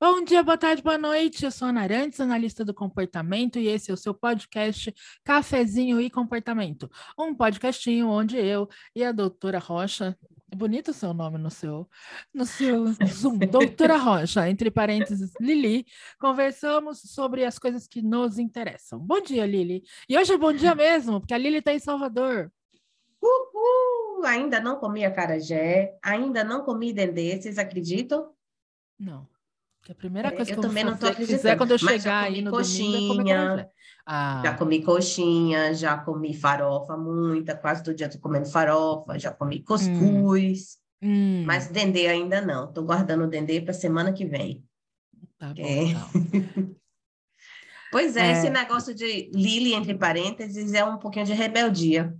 Bom dia, boa tarde, boa noite. Eu sou Ana Arantes, analista do comportamento, e esse é o seu podcast Cafezinho e Comportamento. Um podcastinho onde eu e a doutora Rocha, bonito o seu nome no seu, no seu Zoom, doutora Rocha, entre parênteses, Lili, conversamos sobre as coisas que nos interessam. Bom dia, Lili. E hoje é bom dia mesmo, porque a Lili está em Salvador. Uhul! Ainda não comi acarajé, ainda não comi dendê, vocês acreditam? Não. Que a primeira é, coisa eu que eu também não fazer, fizer quando eu chegar aí no coxinha, domingo é ah. Já comi coxinha, já comi farofa, muita, quase todo dia tô comendo farofa, já comi cuscuz. Hum. Mas dendê ainda não. Tô guardando o dendê para semana que vem. Tá bom, é. Então. pois é, é, esse negócio de Lili, entre parênteses, é um pouquinho de rebeldia.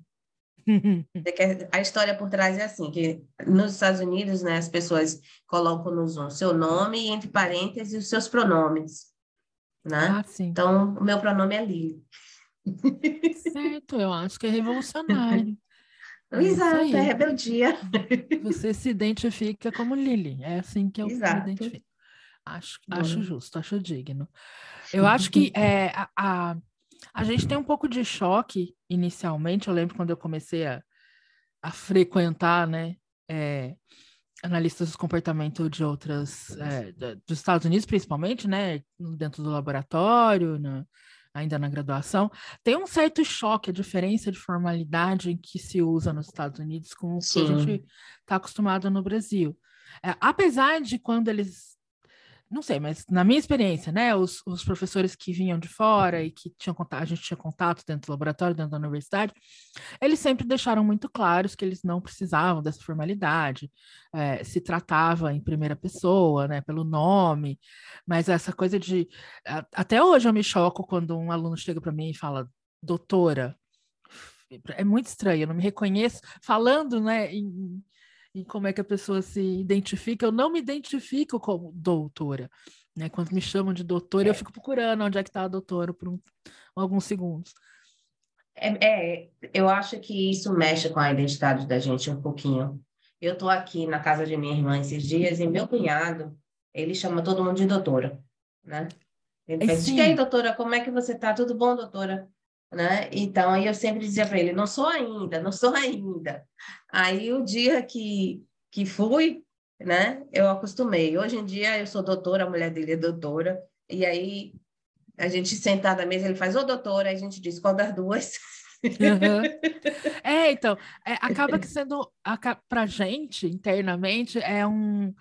a história por trás é assim, que nos Estados Unidos, né, as pessoas colocam no Zoom seu nome e entre parênteses os seus pronomes, né? Ah. Então, o meu pronome é Lili. Certo, eu acho que é revolucionário. É Exato, é rebeldia. Você se identifica como Lili, é assim que eu Exato. me identifico. Acho, acho justo, acho digno. Eu acho que é, a, a a gente tem um pouco de choque inicialmente. Eu lembro quando eu comecei a, a frequentar, né, é, analistas do comportamento de outras, é, dos Estados Unidos principalmente, né, dentro do laboratório, na, ainda na graduação, tem um certo choque, a diferença de formalidade que se usa nos Estados Unidos com o Sim. que a gente está acostumado no Brasil. É, apesar de quando eles não sei, mas na minha experiência, né, os, os professores que vinham de fora e que tinham contato, a gente tinha contato dentro do laboratório, dentro da universidade, eles sempre deixaram muito claros que eles não precisavam dessa formalidade, é, se tratava em primeira pessoa, né, pelo nome, mas essa coisa de. Até hoje eu me choco quando um aluno chega para mim e fala, doutora. É muito estranho, eu não me reconheço falando, né, em, em como é que a pessoa se identifica. Eu não me identifico como doutora. Né? Quando me chamam de doutora, é. eu fico procurando onde é que está a doutora por um, alguns segundos. É, é, eu acho que isso mexe com a identidade da gente um pouquinho. Eu estou aqui na casa de minha irmã esses dias e meu cunhado, ele chama todo mundo de doutora, né? Ele faz, e aí, doutora, como é que você está? Tudo bom, doutora? Né? Então, aí eu sempre dizia para ele, não sou ainda, não sou ainda. Aí o dia que, que fui, né, eu acostumei. Hoje em dia eu sou doutora, a mulher dele é doutora, e aí a gente sentada à mesa, ele faz, ô doutora, aí a gente diz, qual das duas? Uhum. É, então, é, acaba que sendo, para gente, internamente, é um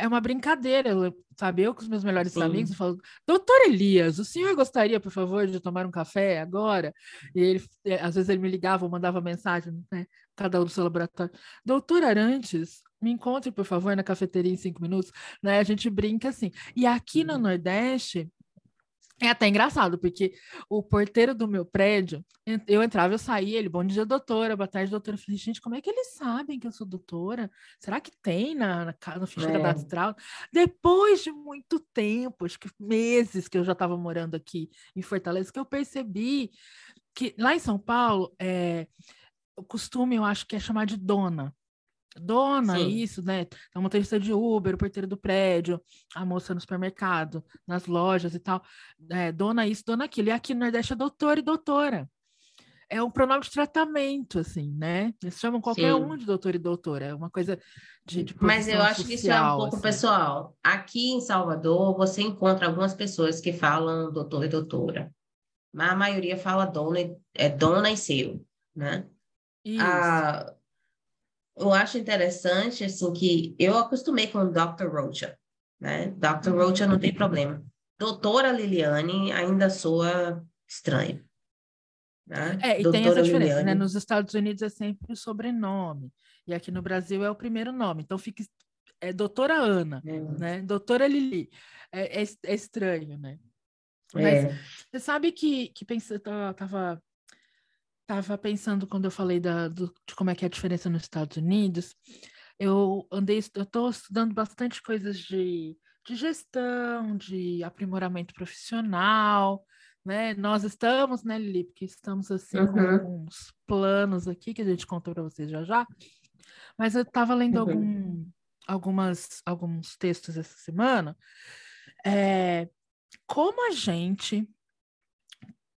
é uma brincadeira, sabe? Eu com os meus melhores Sim. amigos, eu falo, doutor Elias, o senhor gostaria, por favor, de tomar um café agora? E ele, é, às vezes ele me ligava ou mandava mensagem, né? Cada um do seu laboratório. Doutor Arantes, me encontre, por favor, na cafeteria em cinco minutos, né? A gente brinca assim. E aqui no Nordeste, é até engraçado, porque o porteiro do meu prédio, eu entrava, eu saía, ele, bom dia, doutora, boa tarde, doutora. Eu falei, gente, como é que eles sabem que eu sou doutora? Será que tem na, na, na ficha é. cadastral? Depois de muito tempo, acho que meses que eu já estava morando aqui em Fortaleza, que eu percebi que lá em São Paulo, é, o costume, eu acho que é chamar de dona dona, Sim. isso, né? A motorista de Uber, o porteiro do prédio, a moça no supermercado, nas lojas e tal. É, dona isso, dona aquilo. E aqui no Nordeste é doutor e doutora. É um pronome de tratamento, assim, né? Eles chamam qualquer Sim. um de doutor e doutora. É uma coisa de. de Mas eu acho social, que isso é um pouco assim. pessoal. Aqui em Salvador, você encontra algumas pessoas que falam doutor e doutora. Mas a maioria fala dona, é dona e seu, né? Isso. A, eu acho interessante, assim, que eu acostumei com o Dr. Rocha, né? Dr. Rocha não tem problema. Doutora Liliane ainda soa estranho. Né? É, e Doutora tem essa diferença, né? Liliane. né? Nos Estados Unidos é sempre o sobrenome, e aqui no Brasil é o primeiro nome. Então fica é doutora Ana, é. né? Doutora Lili. É, é, é estranho, né? Mas é. você sabe que, que pensa, tava estava pensando quando eu falei da, do, de como é que é a diferença nos Estados Unidos. Eu andei, eu estou estudando bastante coisas de, de gestão, de aprimoramento profissional, né? Nós estamos, né, Lili, porque estamos assim uhum. com alguns planos aqui que a gente conta para vocês já já. Mas eu estava lendo uhum. algum, algumas, alguns textos essa semana, é, como a gente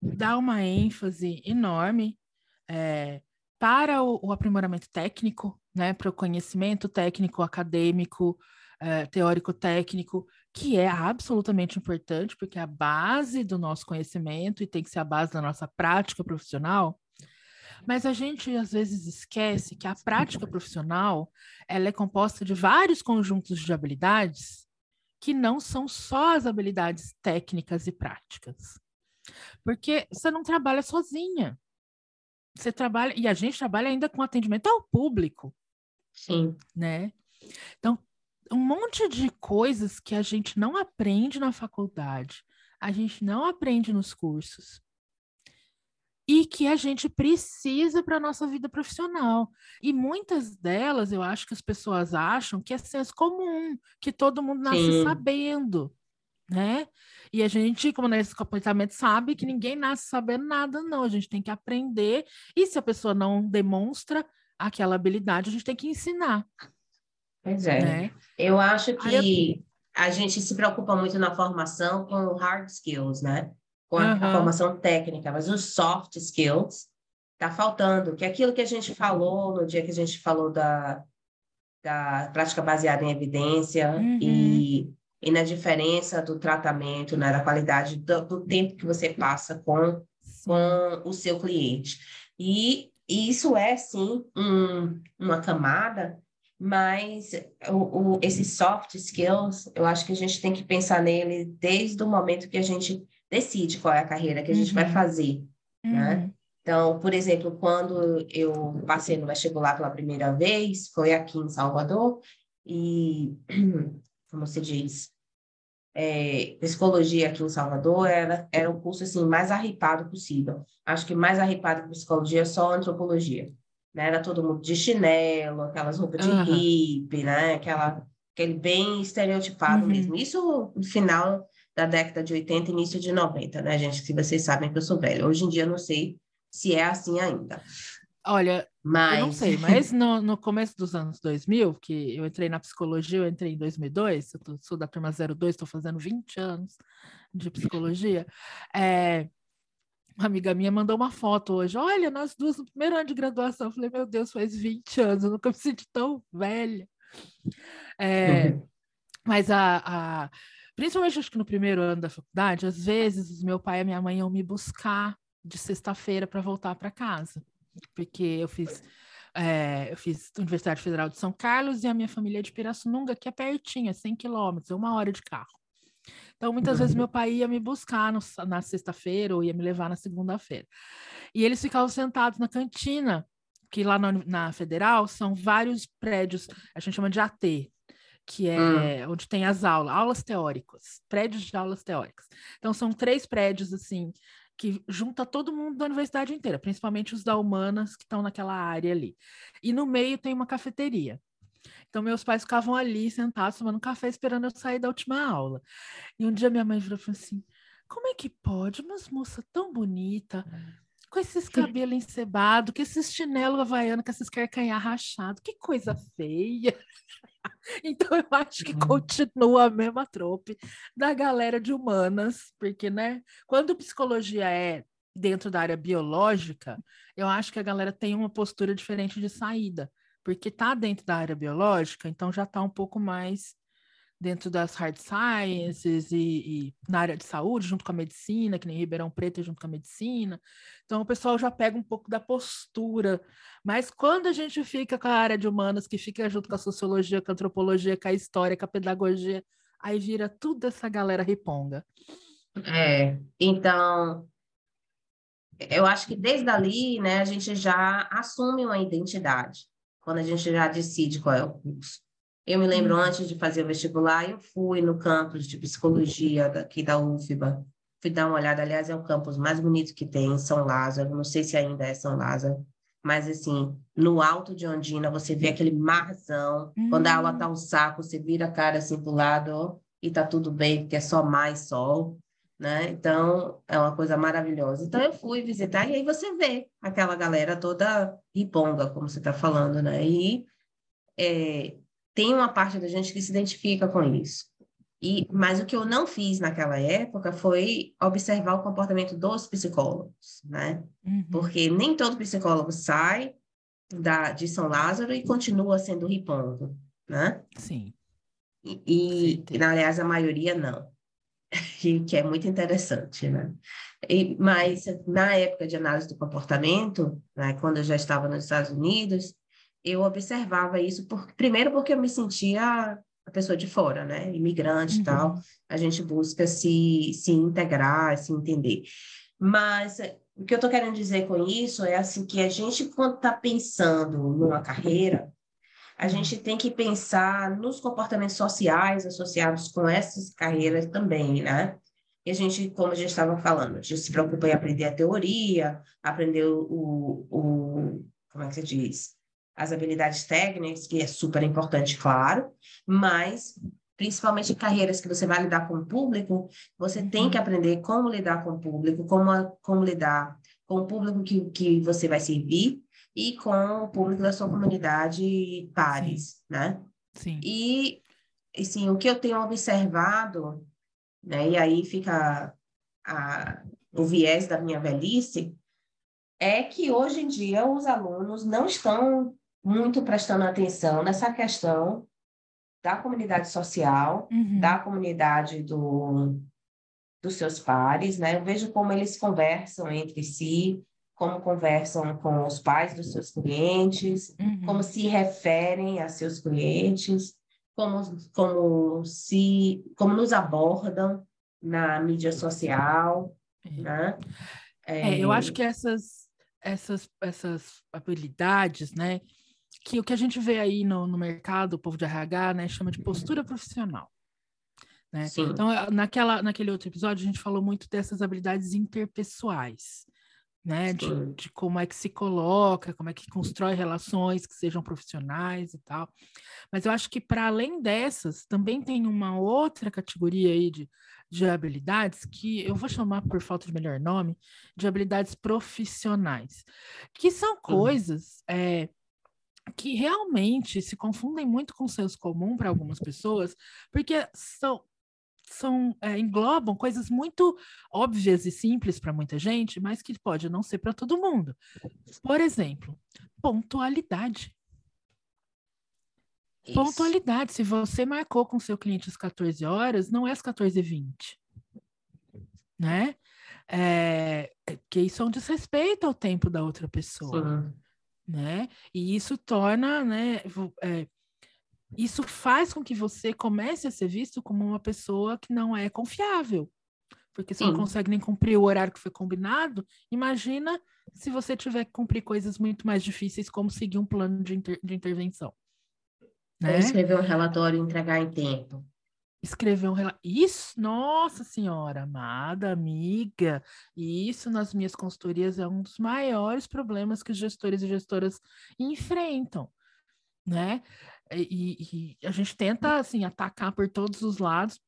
dá uma ênfase enorme é, para o, o, aprimoramento técnico, né, para o conhecimento técnico, acadêmico, é, teórico-técnico, que é absolutamente importante, porque é a base do nosso conhecimento e tem que ser a base da nossa prática profissional. Mas a gente às vezes esquece que a prática profissional ela é composta de vários conjuntos de habilidades que não são só as habilidades técnicas e práticas. Porque você não trabalha sozinha. Você trabalha, e a gente trabalha ainda com atendimento ao público. Sim. Né? Então, um monte de coisas que a gente não aprende na faculdade, a gente não aprende nos cursos e que a gente precisa para a nossa vida profissional. E muitas delas, eu acho que as pessoas acham que é senso comum, que todo mundo nasce Sim. sabendo, né? E a gente, como nesse comportamento, sabe que ninguém nasce sabendo nada, não. A gente tem que aprender, e se a pessoa não demonstra aquela habilidade, a gente tem que ensinar. Pois é. Né? Eu acho que eu... a gente se preocupa muito na formação com hard skills, né? Com a, uhum. a formação técnica, mas os soft skills tá faltando, que é aquilo que a gente falou no dia que a gente falou da, da prática baseada em evidência uhum. e, e na diferença do tratamento, né, da qualidade do, do tempo que você passa com, com o seu cliente. E, e isso é, sim, um, uma camada mas o, o, esses soft skills, eu acho que a gente tem que pensar nele desde o momento que a gente decide qual é a carreira que a gente uhum. vai fazer, né? uhum. né? Então, por exemplo, quando eu passei no vestibular pela primeira vez, foi aqui em Salvador, e, como se diz, é, psicologia aqui em Salvador era, era o curso assim, mais arripado possível. Acho que mais arripado que psicologia é só antropologia né? Era todo mundo de chinelo, aquelas roupas de uhum. hippie, né? Aquela, aquele bem estereotipado uhum. mesmo. Isso no final da década de 80 início de 90, né, gente? Se vocês sabem que eu sou velha. Hoje em dia eu não sei se é assim ainda. Olha, mas... eu não sei, mas no, no começo dos anos 2000, que eu entrei na psicologia, eu entrei em 2002, eu tô, sou da turma 02, estou fazendo 20 anos de psicologia, é, uma amiga minha mandou uma foto hoje. Olha, nós duas no primeiro ano de graduação. Eu falei, meu Deus, faz 20 anos, eu nunca me senti tão velha. É, uhum. Mas a, a, principalmente acho que no primeiro ano da faculdade, às vezes meu pai e minha mãe iam me buscar de sexta-feira para voltar para casa. Porque eu fiz. É, eu fiz Universidade Federal de São Carlos e a minha família é de Pirassununga, que é pertinho, é 100 quilômetros, é uma hora de carro. Então, muitas vezes meu pai ia me buscar no, na sexta-feira ou ia me levar na segunda-feira. E eles ficavam sentados na cantina, que lá na, na, Federal são vários prédios, a gente chama de AT, que é hum. onde tem as aulas, aulas teóricas, prédios de aulas teóricas. Então, são três prédios, assim, que junta todo mundo da universidade inteira, principalmente os da humanas que estão naquela área ali. E no meio tem uma cafeteria. Então, meus pais ficavam ali sentados, tomando café, esperando eu sair da última aula. E um dia minha mãe virou e falou assim: Como é que pode? Uma moça tão bonita, com esses cabelos encebados, com esses chinelos havaianos, com esses carcanhar rachados, que coisa feia. então, eu acho que uhum. continua a mesma trope da galera de humanas, porque, né, quando psicologia é dentro da área biológica, eu acho que a galera tem uma postura diferente de saída porque está dentro da área biológica, então já está um pouco mais dentro das hard sciences e, e, na área de saúde, junto com a medicina, que nem Ribeirão Preto junto com a medicina. Então o pessoal já pega um pouco da postura. Mas quando a gente fica com a área de humanas, que fica junto com a sociologia, com a antropologia, com a história, com a pedagogia, aí vira tudo essa galera riponga. É, então eu acho que desde ali, né, a gente já assume uma identidade quando a gente já decide qual é o curso. Eu me lembro, uhum. antes de fazer o vestibular, eu fui no campus de psicologia daqui da UFBA. Fui dar uma olhada, aliás, é o campus mais bonito que tem em São Lázaro. Não sei se ainda é São Lázaro, mas assim, no alto de Ondina, você vê aquele marzão. Uhum. Quando a aula tá um saco, você vira a cara assim pro lado ó, e tá tudo bem, porque é só mais sol né? Então, é uma coisa maravilhosa. Então, eu fui visitar e aí você vê aquela galera toda riponga, como você está falando, né? E é, tem uma parte da gente que se identifica com isso. E, mas o que eu não fiz naquela época foi observar o comportamento dos psicólogos, né? Uhum. Porque nem todo psicólogo sai da, de São Lázaro e continua sendo ripongo, né? Sim. E, e aliás, a maioria não, que é muito interessante, né? E, mas na época de análise do comportamento, né, quando eu já estava nos Estados Unidos, eu observava isso, por, primeiro porque eu me sentia a pessoa de fora, né? Imigrante uhum. e tal. A gente busca se, se integrar, se entender. Mas o que eu estou querendo dizer com isso é assim que a gente, quando está pensando numa carreira, a gente tem que pensar nos comportamentos sociais associados com essas carreiras também, né? E a gente, como a gente estava falando, a gente se preocupa em aprender a teoria, aprender o, o como é que se diz? As habilidades técnicas, que é super importante, claro, mas principalmente em carreiras que você vai lidar com o público, você tem que aprender como lidar com o público, como, como lidar com o público que, que você vai servir e com o público da sua comunidade pares, Sim. né? Sim. E, assim, o que eu tenho observado, né, e aí fica a, o viés da minha velhice, é que hoje em dia os alunos não estão muito prestando atenção nessa questão da comunidade social, uhum. da comunidade do, dos seus pares, né? Eu vejo como eles conversam entre si, como conversam com os pais dos seus clientes, uhum. como se referem a seus clientes, como, como se como nos abordam na mídia social, é. né? É, é, eu acho que essas essas essas habilidades, né, que o que a gente vê aí no, no mercado, o povo de RH, né, chama de postura profissional. Né? Então, naquela, naquele outro episódio, a gente falou muito dessas habilidades interpessoais, né? De, de, como é que se coloca, como é que constrói relações que sejam profissionais e tal. Mas eu acho que, para além dessas, também tem uma outra categoria aí de, de habilidades que eu vou chamar, por falta de melhor nome, de habilidades profissionais, que são coisas. Uhum. É, que realmente se confundem muito com o senso comum para algumas pessoas, porque são, são é, englobam coisas muito óbvias e simples para muita gente, mas que pode não ser para todo mundo. Por exemplo, pontualidade. Isso. Pontualidade. Se você marcou com seu cliente às 14 horas, não é às 14h20. Né? É, que isso é um desrespeito ao tempo da outra pessoa. Sim né? E isso torna, né? É, isso faz com que você comece a ser visto como uma pessoa que não é confiável. Porque se não consegue nem cumprir o horário que foi combinado, imagina se você tiver que cumprir coisas muito mais difíceis, como seguir um plano de, inter de intervenção. Né? Ou escrever um relatório e entregar em tempo escrever um relato. Isso, nossa senhora, amada, amiga, isso nas minhas consultorias é um dos maiores problemas que os gestores e gestoras enfrentam, né? E, e a gente tenta, assim, atacar por todos os lados,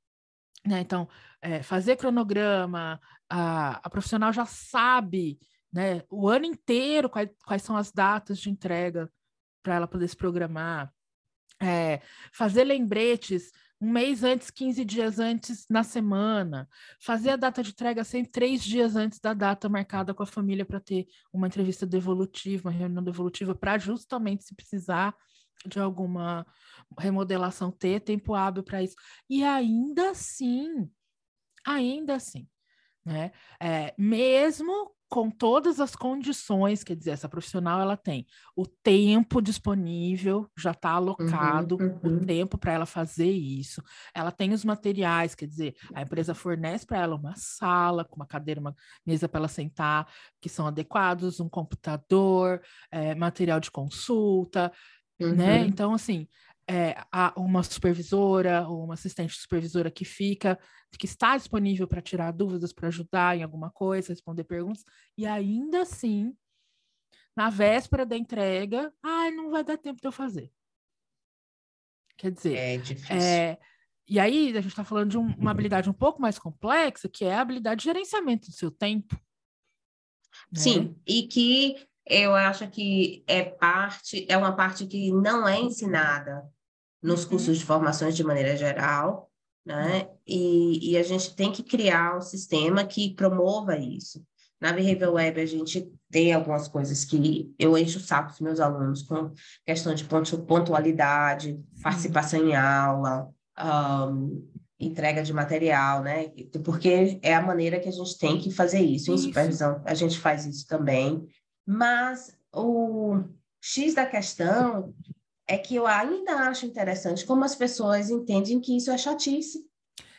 né? Então, é, fazer cronograma, a, a profissional já sabe, né, o ano inteiro quais, quais são as datas de entrega para ela poder se programar. É, fazer lembretes um mês antes, 15 dias antes na semana, fazer a data de entrega sempre três dias antes da data marcada com a família para ter uma entrevista devolutiva, uma reunião devolutiva, para justamente se precisar de alguma remodelação ter tempo hábil para isso. E ainda assim, ainda assim, né? É, mesmo com todas as condições, quer dizer, essa profissional ela tem o tempo disponível, já está alocado uhum, uhum. o tempo para ela fazer isso. Ela tem os materiais, quer dizer, a empresa fornece para ela uma sala com uma cadeira, uma mesa para ela sentar, que são adequados, um computador, é, material de consulta, né? uhum. né? Então, assim, é, uma supervisora ou uma assistente supervisora que fica, que está disponível para tirar dúvidas, para ajudar em alguma coisa, responder perguntas, e ainda assim, na véspera da entrega, ah, não vai dar tempo de eu fazer. Quer dizer, é difícil. É, e aí a gente está falando de um, uma habilidade um pouco mais complexa, que é a habilidade de gerenciamento do seu tempo. Né? Sim, e que eu acho que é parte, é uma parte que não é ensinada nos uhum. cursos de formações de maneira geral, né? E, e a gente tem que criar um sistema que promova isso. Na Behavior Web, a gente tem algumas coisas que eu encho o saco dos meus alunos com questão de pontualidade, participação em aula, um, entrega de material, né? Porque é a maneira que a gente tem que fazer isso. Em isso. supervisão, a gente faz isso também. Mas o X da questão é que eu ainda acho interessante como as pessoas entendem que isso é chatice.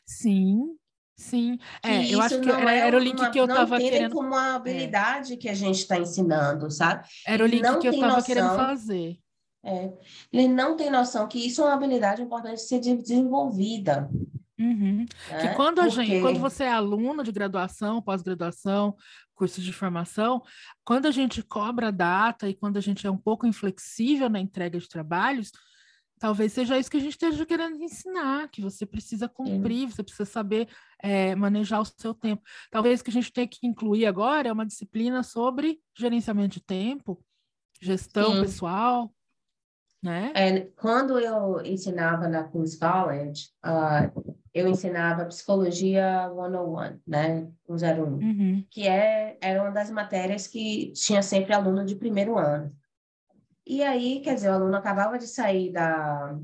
Sim, sim. É, eu acho que era, é era, o link uma, que eu estava querendo. como uma é. habilidade é. que a gente está ensinando, sabe? Era o link que eu estava querendo fazer. É, ele não tem noção que isso é uma habilidade importante de ser desenvolvida. Uhum. Né? Que quando a Porque... gente, quando você é aluno de graduação, pós-graduação, cursos de formação, quando a gente cobra data e quando a gente é um pouco inflexível na entrega de trabalhos, talvez seja isso que a gente esteja querendo ensinar, que você precisa cumprir, você precisa saber é, manejar o seu tempo. Talvez o que a gente tenha que incluir agora é uma disciplina sobre gerenciamento de tempo, gestão Sim. pessoal, né? É, quando eu ensinava na Queen's College, uh, eu ensinava psicologia 101, né, 101, uhum. que é, era uma das matérias que tinha sempre aluno de primeiro ano. E aí, quer dizer, o aluno acabava de sair da,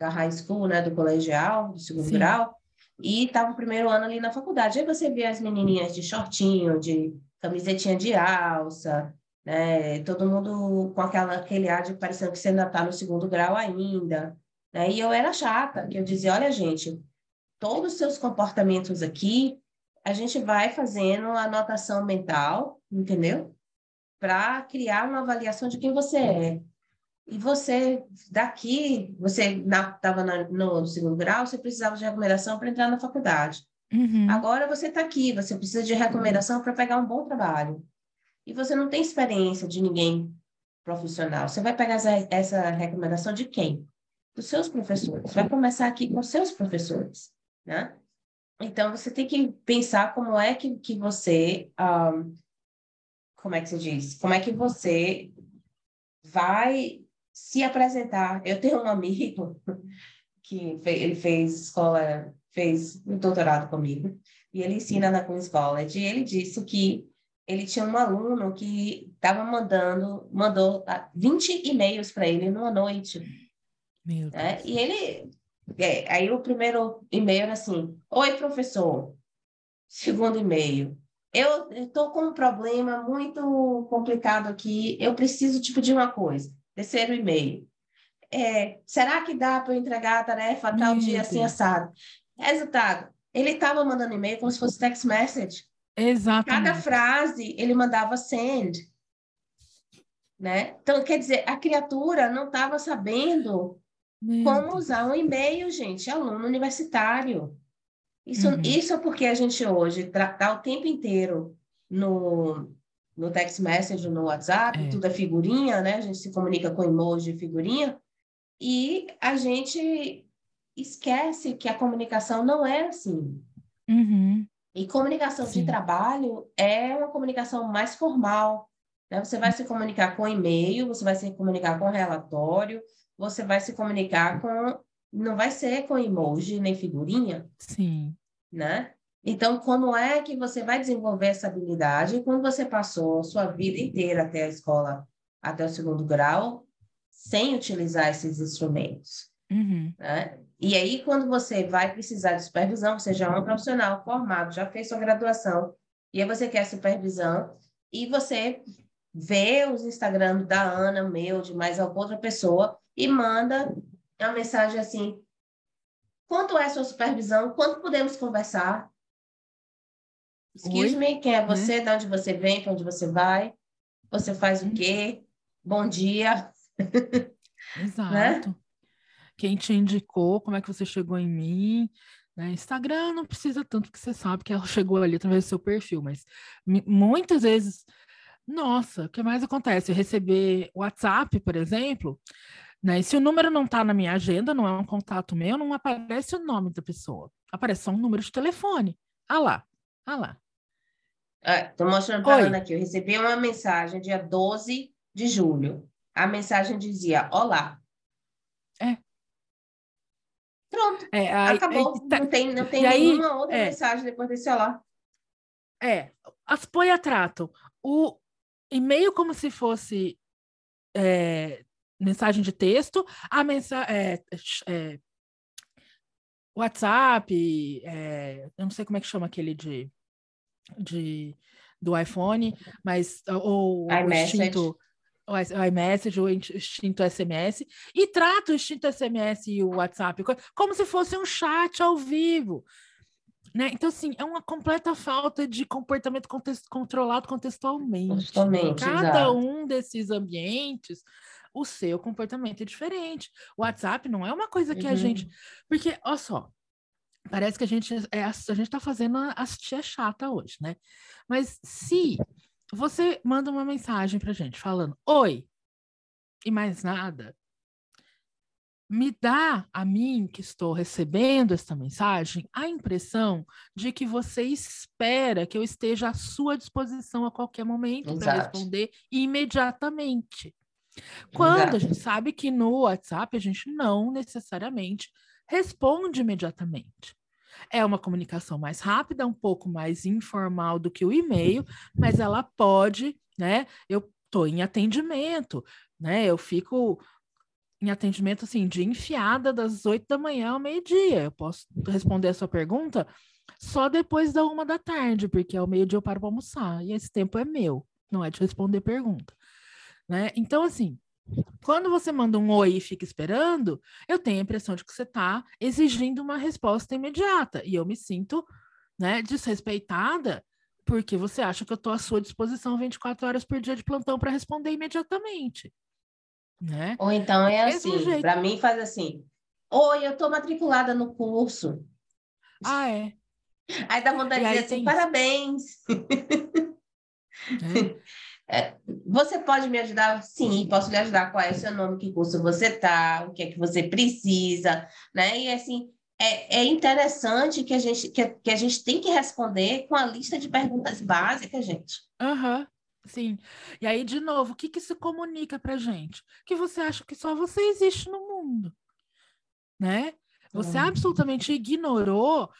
da high school, né, do colegial, do segundo Sim. grau, e estava o primeiro ano ali na faculdade. Aí você vê as menininhas de shortinho, de camisetinha de alça, né, todo mundo com aquela, aquele ar de parecendo que você ainda está no segundo grau ainda, né? E eu era chata, que eu dizia, olha, gente, todos os seus comportamentos aqui, a gente vai fazendo anotação mental, entendeu? Para criar uma avaliação de quem você é. E você, daqui, você estava no, no, segundo grau, você precisava de recomendação para entrar na faculdade. Uhum. Agora você está aqui, você precisa de recomendação para pegar um bom trabalho. E você não tem experiência de ninguém profissional. Você vai pegar essa, recomendação de quem? dos seus professores. Vai começar aqui com seus professores, né? Então, você tem que pensar como é que, que você... Um, como é que se diz? Como é que você vai se apresentar. Eu tenho um amigo que ele fez escola, fez um doutorado comigo, e ele ensina na Queen's College, e ele disse que ele tinha um aluno que estava mandando, mandou 20 e-mails para ele numa noite. Meu né? Deus. E ele. É, aí o primeiro e-mail era assim: Oi, professor. Segundo e-mail. Eu estou com um problema muito complicado aqui. Eu preciso te pedir uma coisa. Terceiro e-mail. É, será que dá para eu entregar a tarefa tal Meu dia assim Deus. assim assado? Resultado: ele estava mandando e-mail como se fosse text message. Exatamente. Cada frase ele mandava send. Né? Então, quer dizer, a criatura não estava sabendo meu Como Deus. usar um e-mail, gente, aluno universitário. Isso, uhum. isso é porque a gente hoje está o tempo inteiro no, no text message, no WhatsApp, é. tudo é figurinha, né? A gente se comunica com emoji e figurinha, e a gente esquece que a comunicação não é assim. Uhum. E comunicação Sim. de trabalho é uma comunicação mais formal. Né? Você vai se comunicar com e-mail, você vai se comunicar com relatório, você vai se comunicar com. Não vai ser com emoji nem figurinha. Sim. Né? Então, como é que você vai desenvolver essa habilidade quando você passou a sua vida inteira até a escola, até o segundo grau, sem utilizar esses instrumentos? Uhum. Né? E aí, quando você vai precisar de supervisão, você já é um profissional formado, já fez sua graduação, e aí você quer supervisão, e você vê os Instagram da Ana, meu, de mais alguma outra pessoa, e manda uma mensagem assim: quanto é a sua supervisão? Quanto podemos conversar? Excuse Oi? me, quem é você? Né? De onde você vem? Para onde você vai? Você faz o uhum. quê? Bom dia. Exato. né? Quem te indicou? Como é que você chegou em mim? Né? Instagram não precisa tanto que você sabe que ela chegou ali através do seu perfil, mas muitas vezes, nossa, o que mais acontece? Receber WhatsApp, por exemplo, né? E se o número não está na minha agenda, não é um contato meu, não aparece o nome da pessoa. Aparece só um número de telefone. Ah lá, ah lá. Estou é, mostrando para Ana aqui. Eu recebi uma mensagem dia 12 de julho. A mensagem dizia: Olá. É. é, aí, acabou. Aí, tá, não tem, não tem nenhuma aí, outra é, mensagem depois desse olá. É, as apoia trato. O e-mail como se fosse é, mensagem de texto, a mensagem é, é, WhatsApp, é, eu não sei como é que chama aquele de, de do iPhone, mas ou o o iMessage, o instinto SMS, e trata o instinto SMS e o WhatsApp como se fosse um chat ao vivo. Né? Então, assim, é uma completa falta de comportamento contexto, controlado contextualmente. Cada exato. um desses ambientes, o seu comportamento é diferente. O WhatsApp não é uma coisa que uhum. a gente. Porque, olha só, parece que a gente é, a gente está fazendo as tia chata hoje, né? Mas se você manda uma mensagem pra gente falando oi e mais nada, me dá a mim que estou recebendo esta mensagem a impressão de que você espera que eu esteja à sua disposição a qualquer momento para responder imediatamente. Quando Exato. a gente sabe que no WhatsApp a gente não necessariamente responde imediatamente. É uma comunicação mais rápida, um pouco mais informal do que o e-mail, mas ela pode, né? Eu estou em atendimento, né? Eu fico em atendimento assim de enfiada das oito da manhã ao meio-dia. Eu posso responder a sua pergunta só depois da uma da tarde, porque ao meio-dia eu paro para almoçar e esse tempo é meu, não é de responder pergunta, né? Então assim, quando você manda um oi e fica esperando, eu tenho a impressão de que você está exigindo uma resposta imediata. E eu me sinto né, desrespeitada porque você acha que eu estou à sua disposição 24 horas por dia de plantão para responder imediatamente. Né? Ou então é assim, para mim faz assim, oi, eu estou matriculada no curso. Ah, é? Aí dá vontade de dizer assim, parabéns. É. É, você pode me ajudar? Sim, posso lhe ajudar. Qual é o seu nome, que curso você está, o que é que você precisa, né? E assim, é, é interessante que a, gente, que, que, a gente tem que responder com a lista de perguntas básicas, gente. Aham, uhum, sim. E aí, de novo, o que, que isso comunica para gente? Que você acha que só você existe no mundo, né? Você uhum. absolutamente ignorou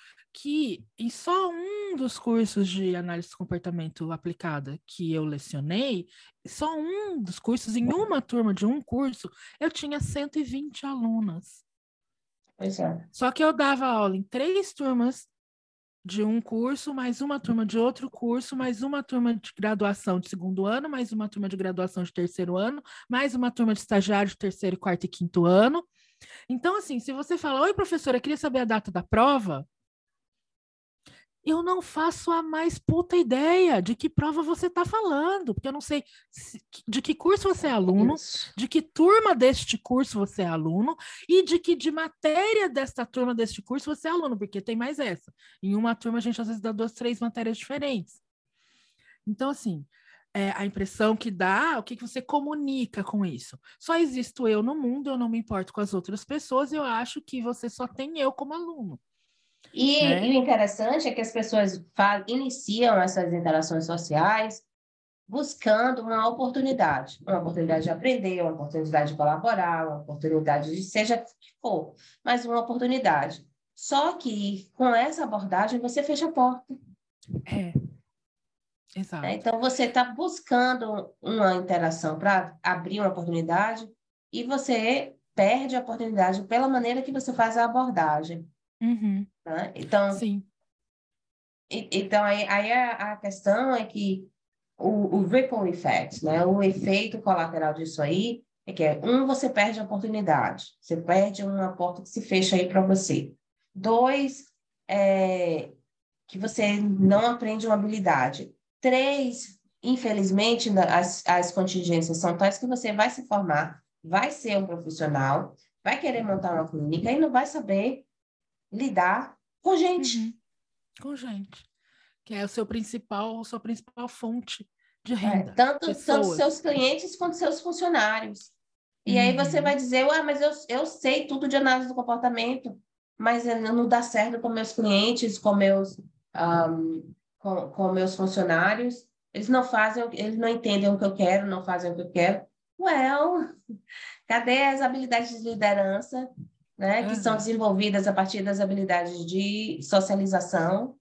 que em só um dos cursos de análise de comportamento aplicada que eu lecionei, só um dos cursos, em uma turma de um curso, eu tinha 120 alunas. Pois é. Só que eu dava aula em três turmas de um curso, mais uma turma de outro curso, mais uma turma de graduação de segundo ano, mais uma turma de graduação de terceiro ano, mais uma turma de estagiário de terceiro, quarto e quinto ano. Então, assim, se você fala, oi, professora, queria saber a data da prova, eu não faço a mais puta ideia de que prova você está falando, porque eu não sei se, de que curso você é aluno, Isso. de que turma deste curso você é aluno e de que de matéria desta turma deste curso você é aluno, porque tem mais essa. Em uma turma a gente às vezes dá duas, três matérias diferentes. Então, assim, é, a impressão que dá, o que, que você comunica com isso? Só existo eu no mundo, eu não me importo com as outras pessoas, eu acho que você só tem eu como aluno. E, né? e o interessante é que as pessoas iniciam essas interações sociais buscando uma oportunidade, uma oportunidade de aprender, uma oportunidade de colaborar, uma oportunidade de seja o que for, mas uma oportunidade. Só que com essa abordagem você fecha a porta. É. Exato. É, então você está buscando uma interação para abrir uma oportunidade e você perde a oportunidade pela maneira que você faz a abordagem. Uhum. Né? Então, Sim. E, então aí, aí a, a, questão é que o, o ripple effect, né? o efeito colateral disso aí, é que é, um, você perde a oportunidade, você perde uma porta que se fecha aí para você. Dois, é, que você não aprende uma habilidade. Três, infelizmente, as, as contingências são tais que você vai se formar, vai ser um profissional, vai querer montar uma clínica e não vai saber lidar com gente. Uhum. Com gente. Que é o seu principal, a sua principal fonte de é, renda. É, tanto, tanto seus clientes quanto seus funcionários. E uhum. aí você vai dizer, ué, mas eu, eu sei tudo de análise do comportamento, mas não dá certo com meus clientes, com meus, um, com, com meus funcionários. Eles não fazem, eles não entendem o que eu quero, não fazem o que eu quero. Well, cadê as habilidades de liderança? Né? Uhum. Que são desenvolvidas a partir das habilidades de socialização.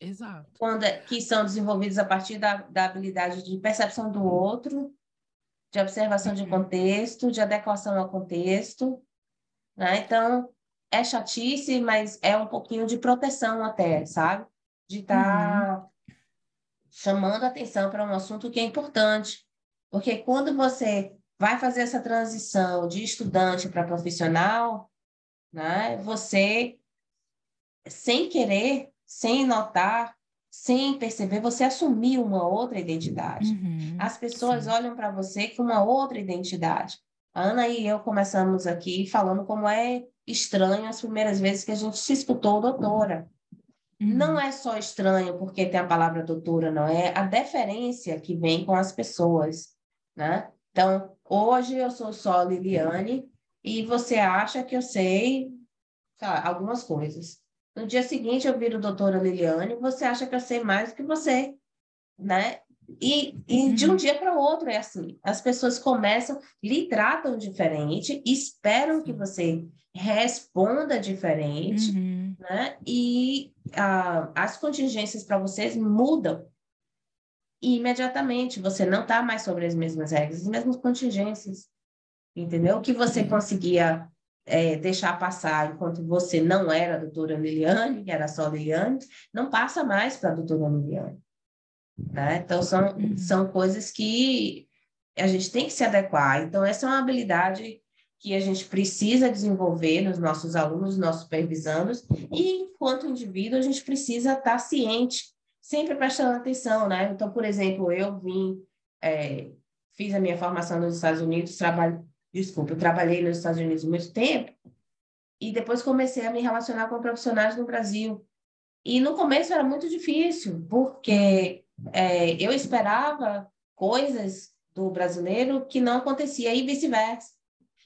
Exato. Quando, é, que são desenvolvidas a partir da, da habilidade de percepção do outro, de observação de uhum. contexto, de adequação ao contexto. Né? Então, é chatice, mas é um pouquinho de proteção até, sabe? De estar tá uhum. chamando atenção para um assunto que é importante. Porque quando você vai fazer essa transição de estudante para profissional, né? Você, sem querer, sem notar, sem perceber, você assumiu uma outra identidade. Uhum, As pessoas sim. olham para você com uma outra identidade. A Ana e eu começamos aqui falando como é estranho as primeiras vezes que a gente se escutou doutora. Uhum. Não é só estranho porque tem a palavra doutora, não é a deferência que vem com as pessoas, né? Então, hoje eu sou só Liliane e você acha que eu sei lá, algumas coisas. No dia seguinte eu viro doutora Liliane e você acha que eu sei mais do que você, né? E, e de um uhum. dia para o outro é assim. As pessoas começam, lhe tratam diferente, esperam que você responda diferente, uhum. né? E ah, as contingências para vocês mudam e imediatamente você não está mais sobre as mesmas regras, as mesmas contingências, entendeu? O que você conseguia é, deixar passar enquanto você não era a doutora Liliane, que era só Liliane, não passa mais para a doutora Liliane. Né? Então, são, uhum. são coisas que a gente tem que se adequar. Então, essa é uma habilidade que a gente precisa desenvolver nos nossos alunos, nos nossos supervisandos, e enquanto indivíduo, a gente precisa estar ciente sempre prestando atenção, né? Então, por exemplo, eu vim, é, fiz a minha formação nos Estados Unidos, trabalho, desculpa, trabalhei nos Estados Unidos muito tempo, e depois comecei a me relacionar com profissionais no Brasil. E no começo era muito difícil, porque é, eu esperava coisas do brasileiro que não acontecia e vice-versa.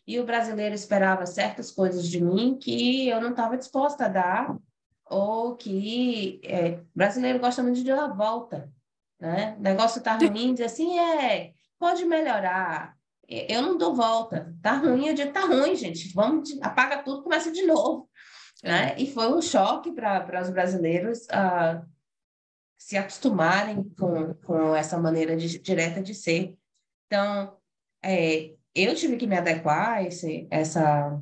E o brasileiro esperava certas coisas de mim que eu não estava disposta a dar ou que é, brasileiro gosta muito de dar volta, né? O negócio tá ruim, diz assim, é, pode melhorar. Eu não dou volta. Tá ruim, eu digo, tá ruim, gente. Vamos, apaga tudo, começa de novo. Né? É. E foi um choque para os brasileiros uh, se acostumarem com, com essa maneira de, direta de ser. Então, é, eu tive que me adequar a esse, essa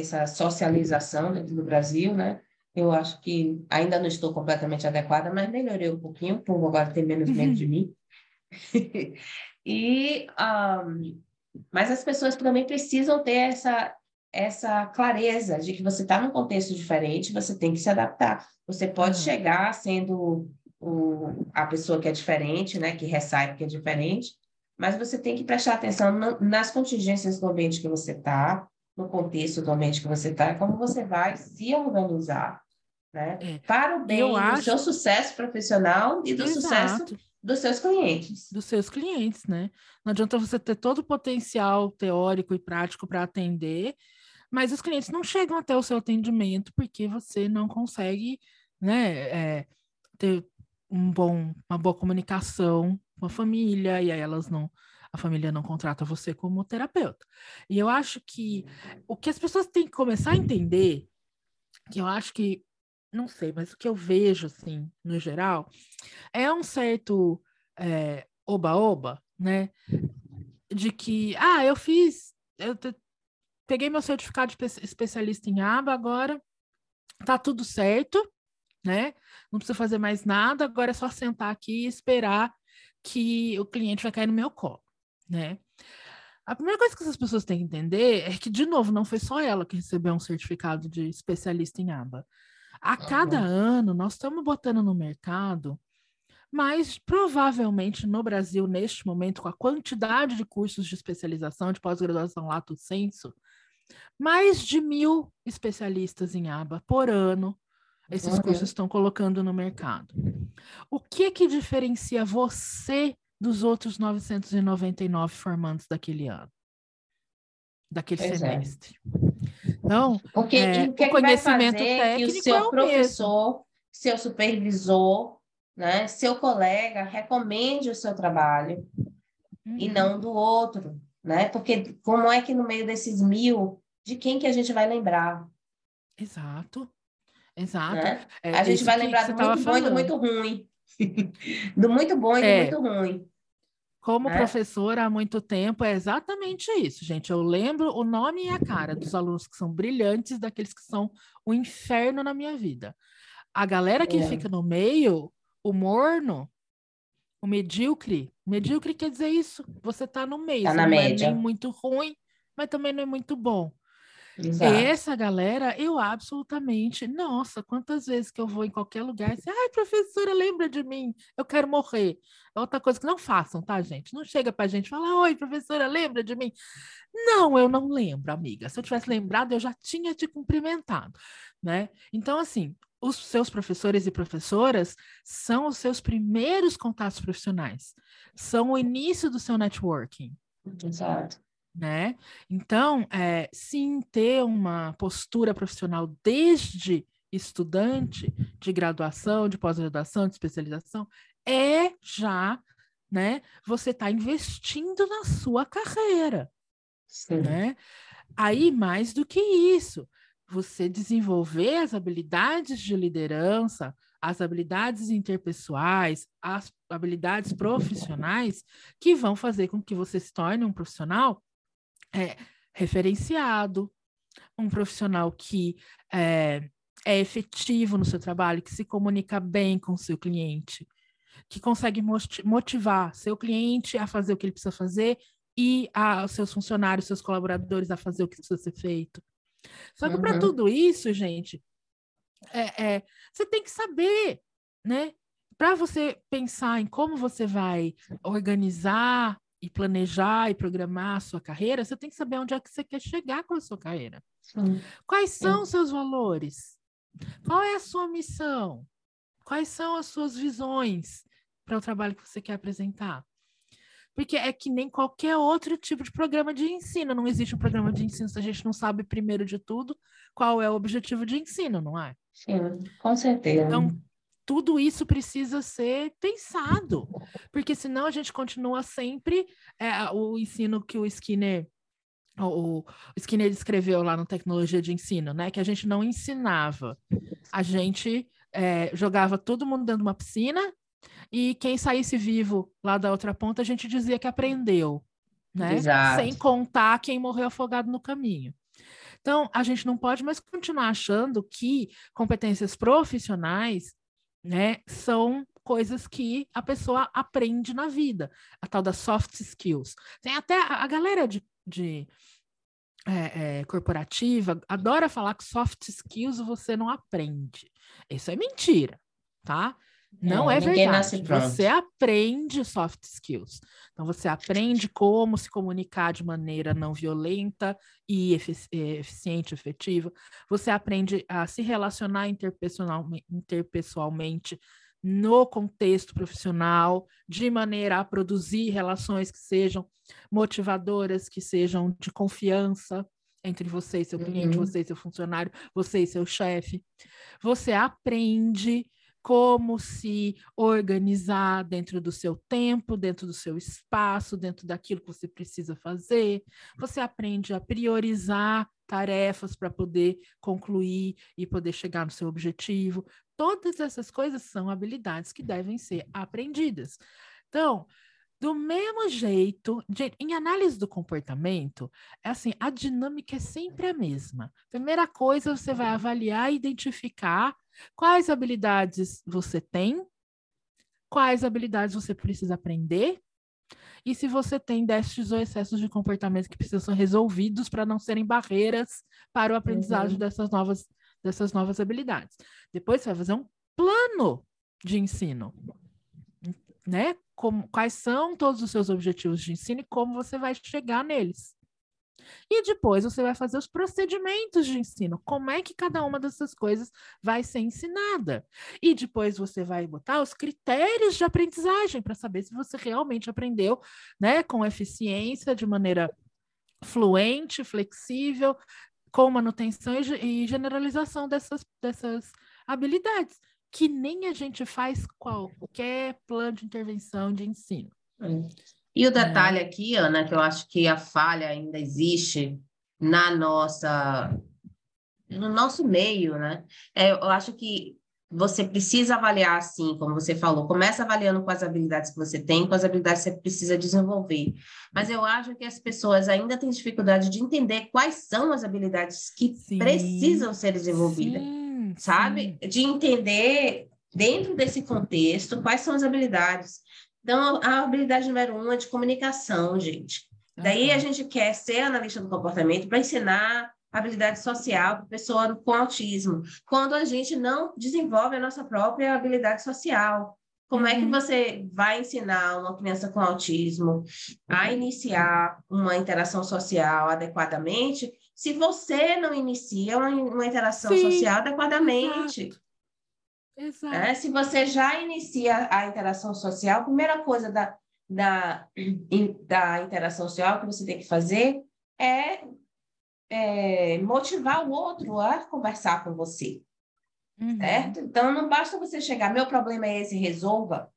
essa socialização dentro do Brasil, né? Eu acho que ainda não estou completamente adequada, mas melhorei um pouquinho, por agora ter menos medo de mim. e, um, mas as pessoas também precisam ter essa, essa clareza de que você está num contexto diferente, você tem que se adaptar. Você pode uhum. chegar sendo o, a pessoa que é diferente, né? Que ressai porque é diferente, mas você tem que prestar atenção nas contingências do ambiente que você está, no contexto do ambiente que você está, como você vai se organizar, né? É. Para o bem Eu do acho... seu sucesso profissional e do Exato. sucesso dos seus clientes. Dos seus clientes, né? Não adianta você ter todo o potencial teórico e prático para atender, mas os clientes não chegam até o seu atendimento porque você não consegue, né, é, ter um bom, uma boa comunicação com a família, e aí elas não a família não contrata você como terapeuta. E eu acho que o que as pessoas têm que começar a entender, que eu acho que, não sei, mas o que eu vejo, assim, no geral, é um certo é, oba-oba, é, né? De que, ah, eu fiz, eu peguei meu certificado de especialista em aba, agora tá tudo certo, né? Não precisa fazer mais nada, agora é só sentar aqui e esperar que o cliente vai cair no meu colo né? A primeira coisa que essas pessoas têm que entender é que, de novo, não foi só ela que recebeu um certificado de especialista em aba. A cada ano, nós estamos botando no mercado, mas provavelmente no Brasil, neste momento, com a quantidade de cursos de especialização, de pós-graduação lato senso, mais de mil especialistas em aba por ano esses cursos estão colocando no mercado. O que que diferencia você dos outros 999 formandos daquele ano, daquele pois é. semestre. É. Então, Porque, é, o, o conhecimento técnico que o seu é o professor, mesmo. seu supervisor, né, seu colega recomende o seu trabalho uhum. e não do outro, né? Porque como é que no meio desses mil de quem que a gente vai lembrar. Exato. Exato. Né? É, a gente vai lembrar do muito bom e do muito ruim. do muito bom e do é. muito ruim. Como é. professora há muito tempo, é exatamente isso, gente. Eu lembro o nome e a cara dos alunos que são brilhantes, daqueles que são o inferno na minha vida. A galera que é. fica no meio, o morno, o medíocre, medíocre quer dizer isso. Você está no meio, tá na não média. é nem muito ruim, mas também não é muito bom. Exato. Essa galera, eu absolutamente, nossa, quantas vezes que eu vou em qualquer lugar, assim, ai, professora, lembra de mim, eu quero morrer. É outra coisa que não façam, tá, gente? Não chega pra gente falar, oi, professora, lembra de mim? Não, eu não lembro, amiga. Se eu tivesse lembrado, eu já tinha te cumprimentado, né? Então, assim, os seus professores e professoras são os seus primeiros contatos profissionais, são o início do seu networking. Exato né? Então, é, sim, ter uma postura profissional desde estudante de graduação, de pós-graduação, de especialização, é já, né? Você está investindo na sua carreira, sim. né? Aí, mais do que isso, você desenvolver as habilidades de liderança, as habilidades interpessoais, as habilidades profissionais que vão fazer com que você se torne um profissional é, referenciado, um profissional que é, é efetivo no seu trabalho, que se comunica bem com o seu cliente, que consegue motivar seu cliente a fazer o que ele precisa fazer e a, os seus funcionários, seus colaboradores a fazer o que precisa ser feito. Só que uhum. para tudo isso, gente, é, é, você tem que saber, né? Para você pensar em como você vai organizar e planejar e programar a sua carreira, você tem que saber onde é que você quer chegar com a sua carreira. Sim. Quais são os seus valores? Qual é a sua missão? Quais são as suas visões para o trabalho que você quer apresentar? Porque é que nem qualquer outro tipo de programa de ensino. Não existe um programa de ensino se a gente não sabe, primeiro de tudo, qual é o objetivo de ensino, não é? Sim, com certeza. Então, tudo isso precisa ser pensado, porque senão a gente continua sempre é, o ensino que o Skinner o, Skinner escreveu lá no Tecnologia de Ensino, né? Que a gente não ensinava, a gente é, jogava todo mundo dentro de uma piscina e quem saísse vivo lá da outra ponta a gente dizia que aprendeu, né? Exato. Sem contar quem morreu afogado no caminho. Então, a gente não pode mais continuar achando que competências profissionais né, são coisas que a pessoa aprende na vida, a tal das soft skills. Tem até a, galera de, de é, é, corporativa adora falar que soft skills você não aprende. Isso é mentira, tá? Não é, é verdade. Você aprende soft skills. Então, você aprende como se comunicar de maneira não violenta e eficiente, efetiva. Você aprende a se relacionar interpessoalmente, interpessoalmente no contexto profissional, de maneira a produzir relações que sejam motivadoras, que sejam de confiança entre você e seu cliente, uhum. você e seu funcionário, você e seu chefe. Você aprende como se organizar dentro do seu tempo, dentro do seu espaço, dentro daquilo que você precisa fazer. Você aprende a priorizar tarefas para poder concluir e poder chegar no seu objetivo. Todas essas coisas são habilidades que devem ser aprendidas. Então, do mesmo jeito, em análise do comportamento, é assim, a dinâmica é sempre a mesma. Primeira coisa, você vai avaliar e identificar Quais habilidades você tem? Quais habilidades você precisa aprender? E se você tem déficits ou excessos de comportamento que precisam ser resolvidos para não serem barreiras para o aprendizagem uhum. dessas, novas, dessas novas habilidades. Depois você vai fazer um plano de ensino, né? Como, quais são todos os seus objetivos de ensino e como você vai chegar neles. E depois você vai fazer os procedimentos de ensino, como é que cada uma dessas coisas vai ser ensinada. E depois você vai botar os critérios de aprendizagem para saber se você realmente aprendeu, né, com eficiência, de maneira fluente, flexível, com manutenção e generalização dessas, dessas habilidades, que nem a gente faz qualquer plano de intervenção de ensino. E o detalhe é. aqui, Ana, que eu acho que a falha ainda existe na nossa no nosso meio, né? É, eu acho que você precisa avaliar assim, como você falou, começa avaliando com as habilidades que você tem, com as habilidades que você precisa desenvolver. Mas eu acho que as pessoas ainda têm dificuldade de entender quais são as habilidades que sim, precisam ser desenvolvidas, sim, sabe? Sim. De entender dentro desse contexto quais são as habilidades. Então, a habilidade número um é de comunicação, gente. Daí a gente quer ser analista do comportamento para ensinar habilidade social para pessoa com autismo, quando a gente não desenvolve a nossa própria habilidade social. Como é que uhum. você vai ensinar uma criança com autismo a iniciar uma interação social adequadamente se você não inicia uma, uma interação Sim, social adequadamente? Exato. Exato. É, se você já inicia a interação social, a primeira coisa da, da, da interação social que você tem que fazer é é, motivar o outro a conversar com você. Uhum. Certo? Então, não basta você chegar, meu problema é esse, resolva.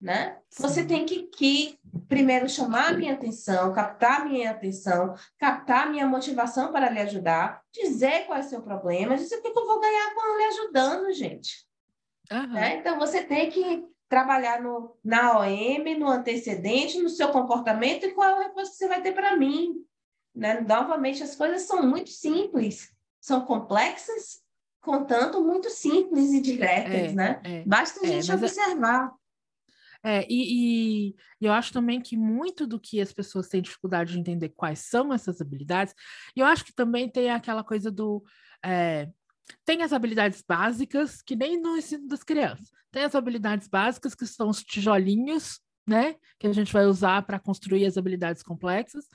Né? Você tem que, que primeiro chamar a minha atenção, captar a minha atenção, captar a minha motivação para lhe ajudar, dizer qual é o seu problema, dizer o que eu vou ganhar com lhe ajudando, gente. Uhum. Né? Então, você tem que trabalhar no, na OM, no antecedente, no seu comportamento e qual é a resposta que você vai ter para mim. Né? Novamente, as coisas são muito simples, são complexas, contanto muito simples e diretas, é, né? É, Basta a é, gente é observar. É, e, e, eu acho também que muito do que as pessoas têm dificuldade de entender quais são essas habilidades, e eu acho que também tem aquela coisa do. É, tem as habilidades básicas, que nem no ensino das crianças. Tem as habilidades básicas, que são os tijolinhos né? Que a gente vai usar para construir as habilidades complexas,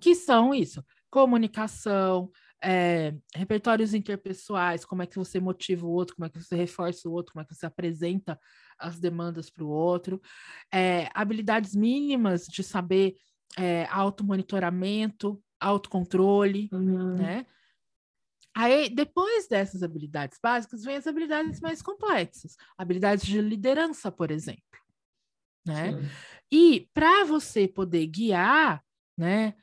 que são isso: comunicação, é, repertórios interpessoais, como é que você motiva o outro, como é que você reforça o outro, como é que você apresenta as demandas para o outro, é, habilidades mínimas de saber é, automonitoramento, autocontrole, uhum. né? Aí, depois dessas habilidades básicas, vem as habilidades mais complexas, habilidades de liderança, por exemplo né? Sim. E para você poder guiar, né,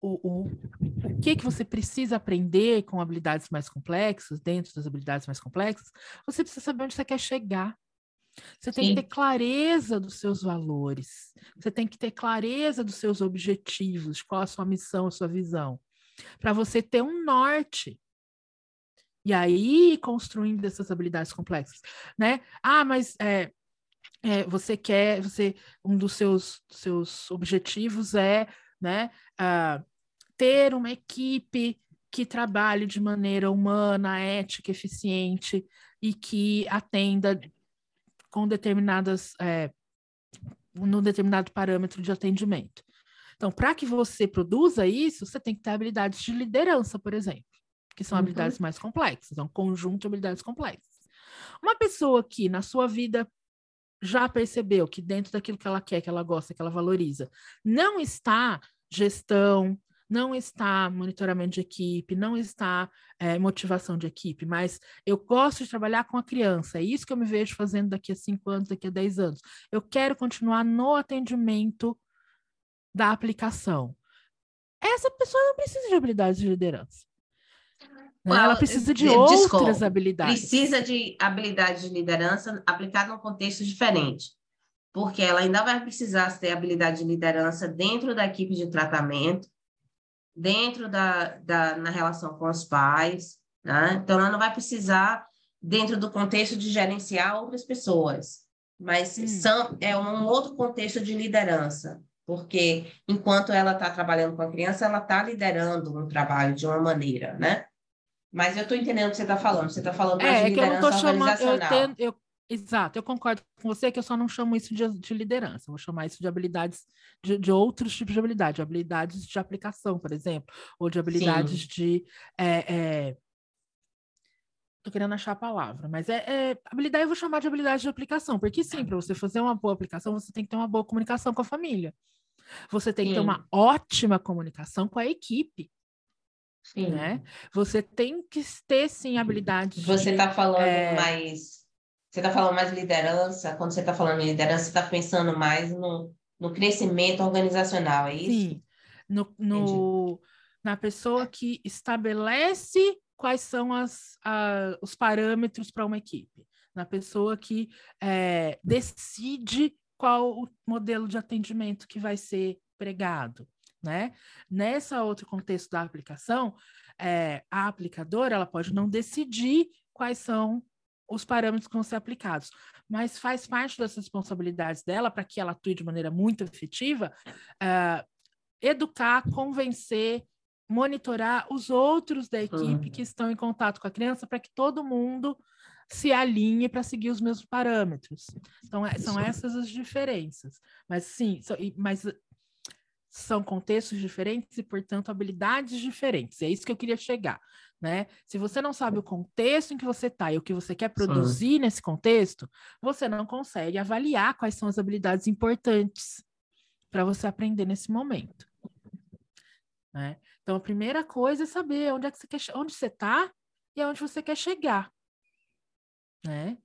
o, o, o que que você precisa aprender com habilidades mais complexas, dentro das habilidades mais complexas, você precisa saber onde você quer chegar. Você tem Sim. que ter clareza dos seus valores. Você tem que ter clareza dos seus objetivos, qual a sua missão, a sua visão, para você ter um norte. E aí construindo essas habilidades complexas, né? Ah, mas é, é, você quer, você um dos seus, seus objetivos é, né, uh, ter uma equipe que trabalhe de maneira humana, ética, eficiente e que atenda com determinadas é, num determinado parâmetro de atendimento. Então, para que você produza isso, você tem que ter habilidades de liderança, por exemplo, que são uhum. habilidades mais complexas, é um conjunto de habilidades complexas. Uma pessoa que na sua vida já percebeu que dentro daquilo que ela quer, que ela gosta, que ela valoriza, não está gestão, não está monitoramento de equipe, não está é, motivação de equipe, mas eu gosto de trabalhar com a criança, é isso que eu me vejo fazendo daqui a cinco anos, daqui a dez anos. Eu quero continuar no atendimento da aplicação. Essa pessoa não precisa de habilidades de liderança. Né? Ela precisa de outras Desculpa, habilidades. Precisa de habilidade de liderança aplicada num contexto diferente. Porque ela ainda vai precisar ter habilidade de liderança dentro da equipe de tratamento, dentro da, da na relação com os pais, né? Então, ela não vai precisar, dentro do contexto de gerenciar outras pessoas, mas hum. são, é um outro contexto de liderança, porque enquanto ela está trabalhando com a criança, ela está liderando um trabalho de uma maneira, né? Mas eu estou entendendo o que você está falando. Você está falando mais é, de liderança é que eu não chamando, eu eu, Exato, eu concordo com você que eu só não chamo isso de, de liderança, vou chamar isso de habilidades, de, de, outros tipos de habilidade, habilidades de aplicação, por exemplo, ou de habilidades Sim. de. É, é... Tô querendo achar a palavra, mas é, é, habilidade, eu vou chamar de habilidade de aplicação, porque sim, para você fazer uma boa aplicação, você tem que ter uma boa comunicação com a família. Você tem sim. que ter uma ótima comunicação com a equipe. Sim. Né? Você tem que ter, sim, habilidade. Você está falando é... mais. Você está falando mais liderança. Quando você está falando em liderança, você está pensando mais no, no crescimento organizacional, é isso? Sim. No, no, na pessoa que estabelece quais são as, a, os parâmetros para uma equipe, na pessoa que é, decide qual o modelo de atendimento que vai ser pregado, né? Nessa outro contexto da aplicação, é, a aplicadora ela pode não decidir quais são os parâmetros que vão ser aplicados, mas faz parte das responsabilidades dela para que ela atue de maneira muito efetiva, uh, educar, convencer, monitorar os outros da equipe uhum. que estão em contato com a criança para que todo mundo se alinhe para seguir os mesmos parâmetros. Então, é, são essas as diferenças. Mas sim, mas são contextos diferentes e, portanto, habilidades diferentes. É isso que eu queria chegar, né? Se você não sabe o contexto em que você está e o que você quer produzir Sim. nesse contexto, você não consegue avaliar quais são as habilidades importantes para você aprender nesse momento. Né? Então, a primeira coisa é saber onde é que você quer, onde você está e aonde você quer chegar, né?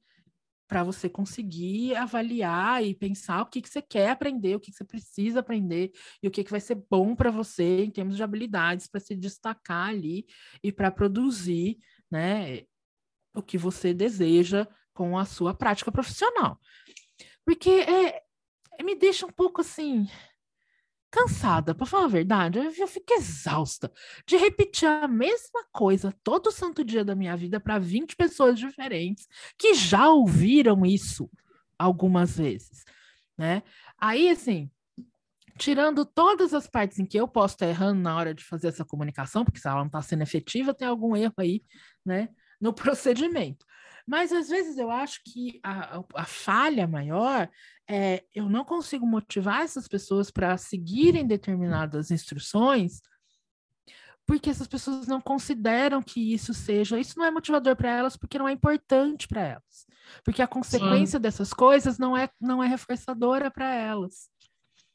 Para você conseguir avaliar e pensar o que, que você quer aprender, o que, que você precisa aprender e o que, que vai ser bom para você em termos de habilidades para se destacar ali e para produzir né, o que você deseja com a sua prática profissional. Porque é, me deixa um pouco assim cansada, para falar a verdade, eu fico exausta de repetir a mesma coisa todo santo dia da minha vida para 20 pessoas diferentes que já ouviram isso algumas vezes, né? Aí, assim, tirando todas as partes em que eu posso estar errando na hora de fazer essa comunicação, porque se ela não está sendo efetiva, tem algum erro aí, né, no procedimento. Mas às vezes eu acho que a, a falha maior é eu não consigo motivar essas pessoas para seguirem determinadas instruções porque essas pessoas não consideram que isso seja, isso não é motivador para elas porque não é importante para elas. Porque a consequência Sim. dessas coisas não é não é reforçadora para elas.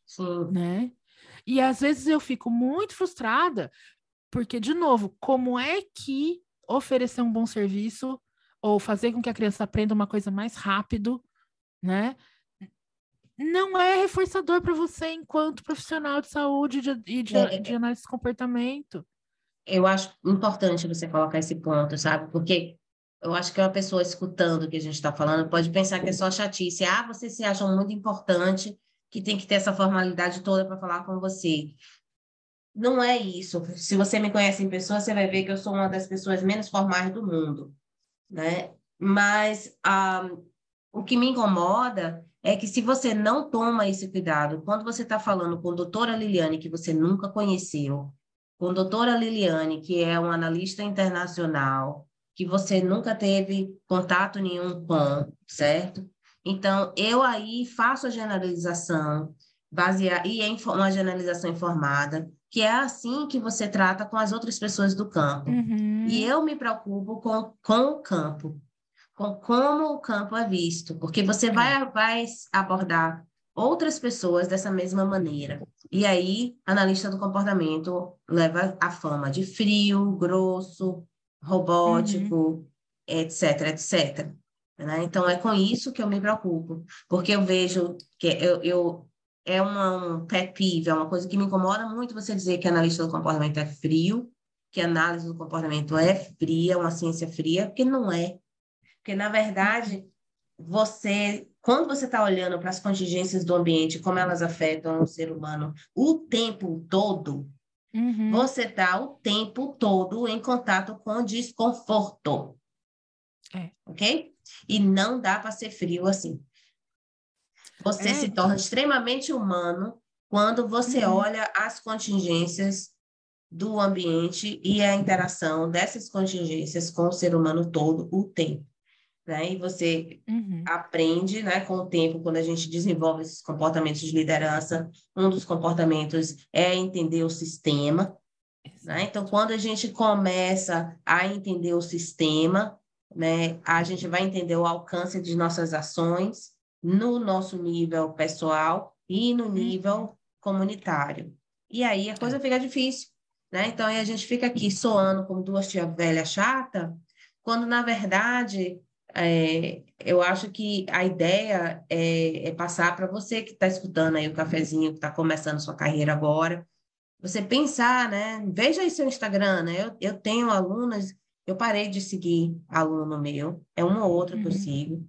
Sim. Né? E às vezes eu fico muito frustrada porque de novo, como é que oferecer um bom serviço ou fazer com que a criança aprenda uma coisa mais rápido, né? Não é reforçador para você enquanto profissional de saúde e de, de, é, de análise de comportamento. Eu acho importante você colocar esse ponto, sabe? Porque eu acho que uma pessoa escutando o que a gente está falando pode pensar que é só chatice. Ah, você se acha muito importante, que tem que ter essa formalidade toda para falar com você. Não é isso. Se você me conhece em pessoa, você vai ver que eu sou uma das pessoas menos formais do mundo né? Mas ah, o que me incomoda é que se você não toma esse cuidado, quando você está falando com a doutora Liliane, que você nunca conheceu, com a doutora Liliane, que é uma analista internacional, que você nunca teve contato nenhum com, certo? Então, eu aí faço a generalização, baseada, e é uma generalização informada, que é assim que você trata com as outras pessoas do campo. Uhum. E eu me preocupo com, com o campo, com como o campo é visto, porque você vai, é. vai abordar outras pessoas dessa mesma maneira. E aí, analista do comportamento leva a fama de frio, grosso, robótico, uhum. etc, etc. Né? Então, é com isso que eu me preocupo, porque eu vejo que eu, eu é uma, um pet peeve, é uma coisa que me incomoda muito você dizer que analista do comportamento é frio, que análise do comportamento é fria, uma ciência fria, porque não é. Porque, na verdade, você, quando você está olhando para as contingências do ambiente, como elas afetam o ser humano o tempo todo, uhum. você está o tempo todo em contato com desconforto. É. Ok? E não dá para ser frio assim. Você é. se torna extremamente humano quando você uhum. olha as contingências do ambiente e a interação dessas contingências com o ser humano todo o tempo. Né? E você uhum. aprende né, com o tempo, quando a gente desenvolve esses comportamentos de liderança, um dos comportamentos é entender o sistema. Né? Então, quando a gente começa a entender o sistema, né, a gente vai entender o alcance de nossas ações, no nosso nível pessoal e no uhum. nível comunitário. E aí a coisa é. fica difícil, né? Então a gente fica aqui soando como duas tia velha chata, quando na verdade é, eu acho que a ideia é, é passar para você que está escutando aí o cafezinho, que está começando sua carreira agora, você pensar, né? Veja aí seu Instagram, né? Eu, eu tenho alunas, eu parei de seguir aluno meu, é uma ou outra uhum. que eu uhum. sigo.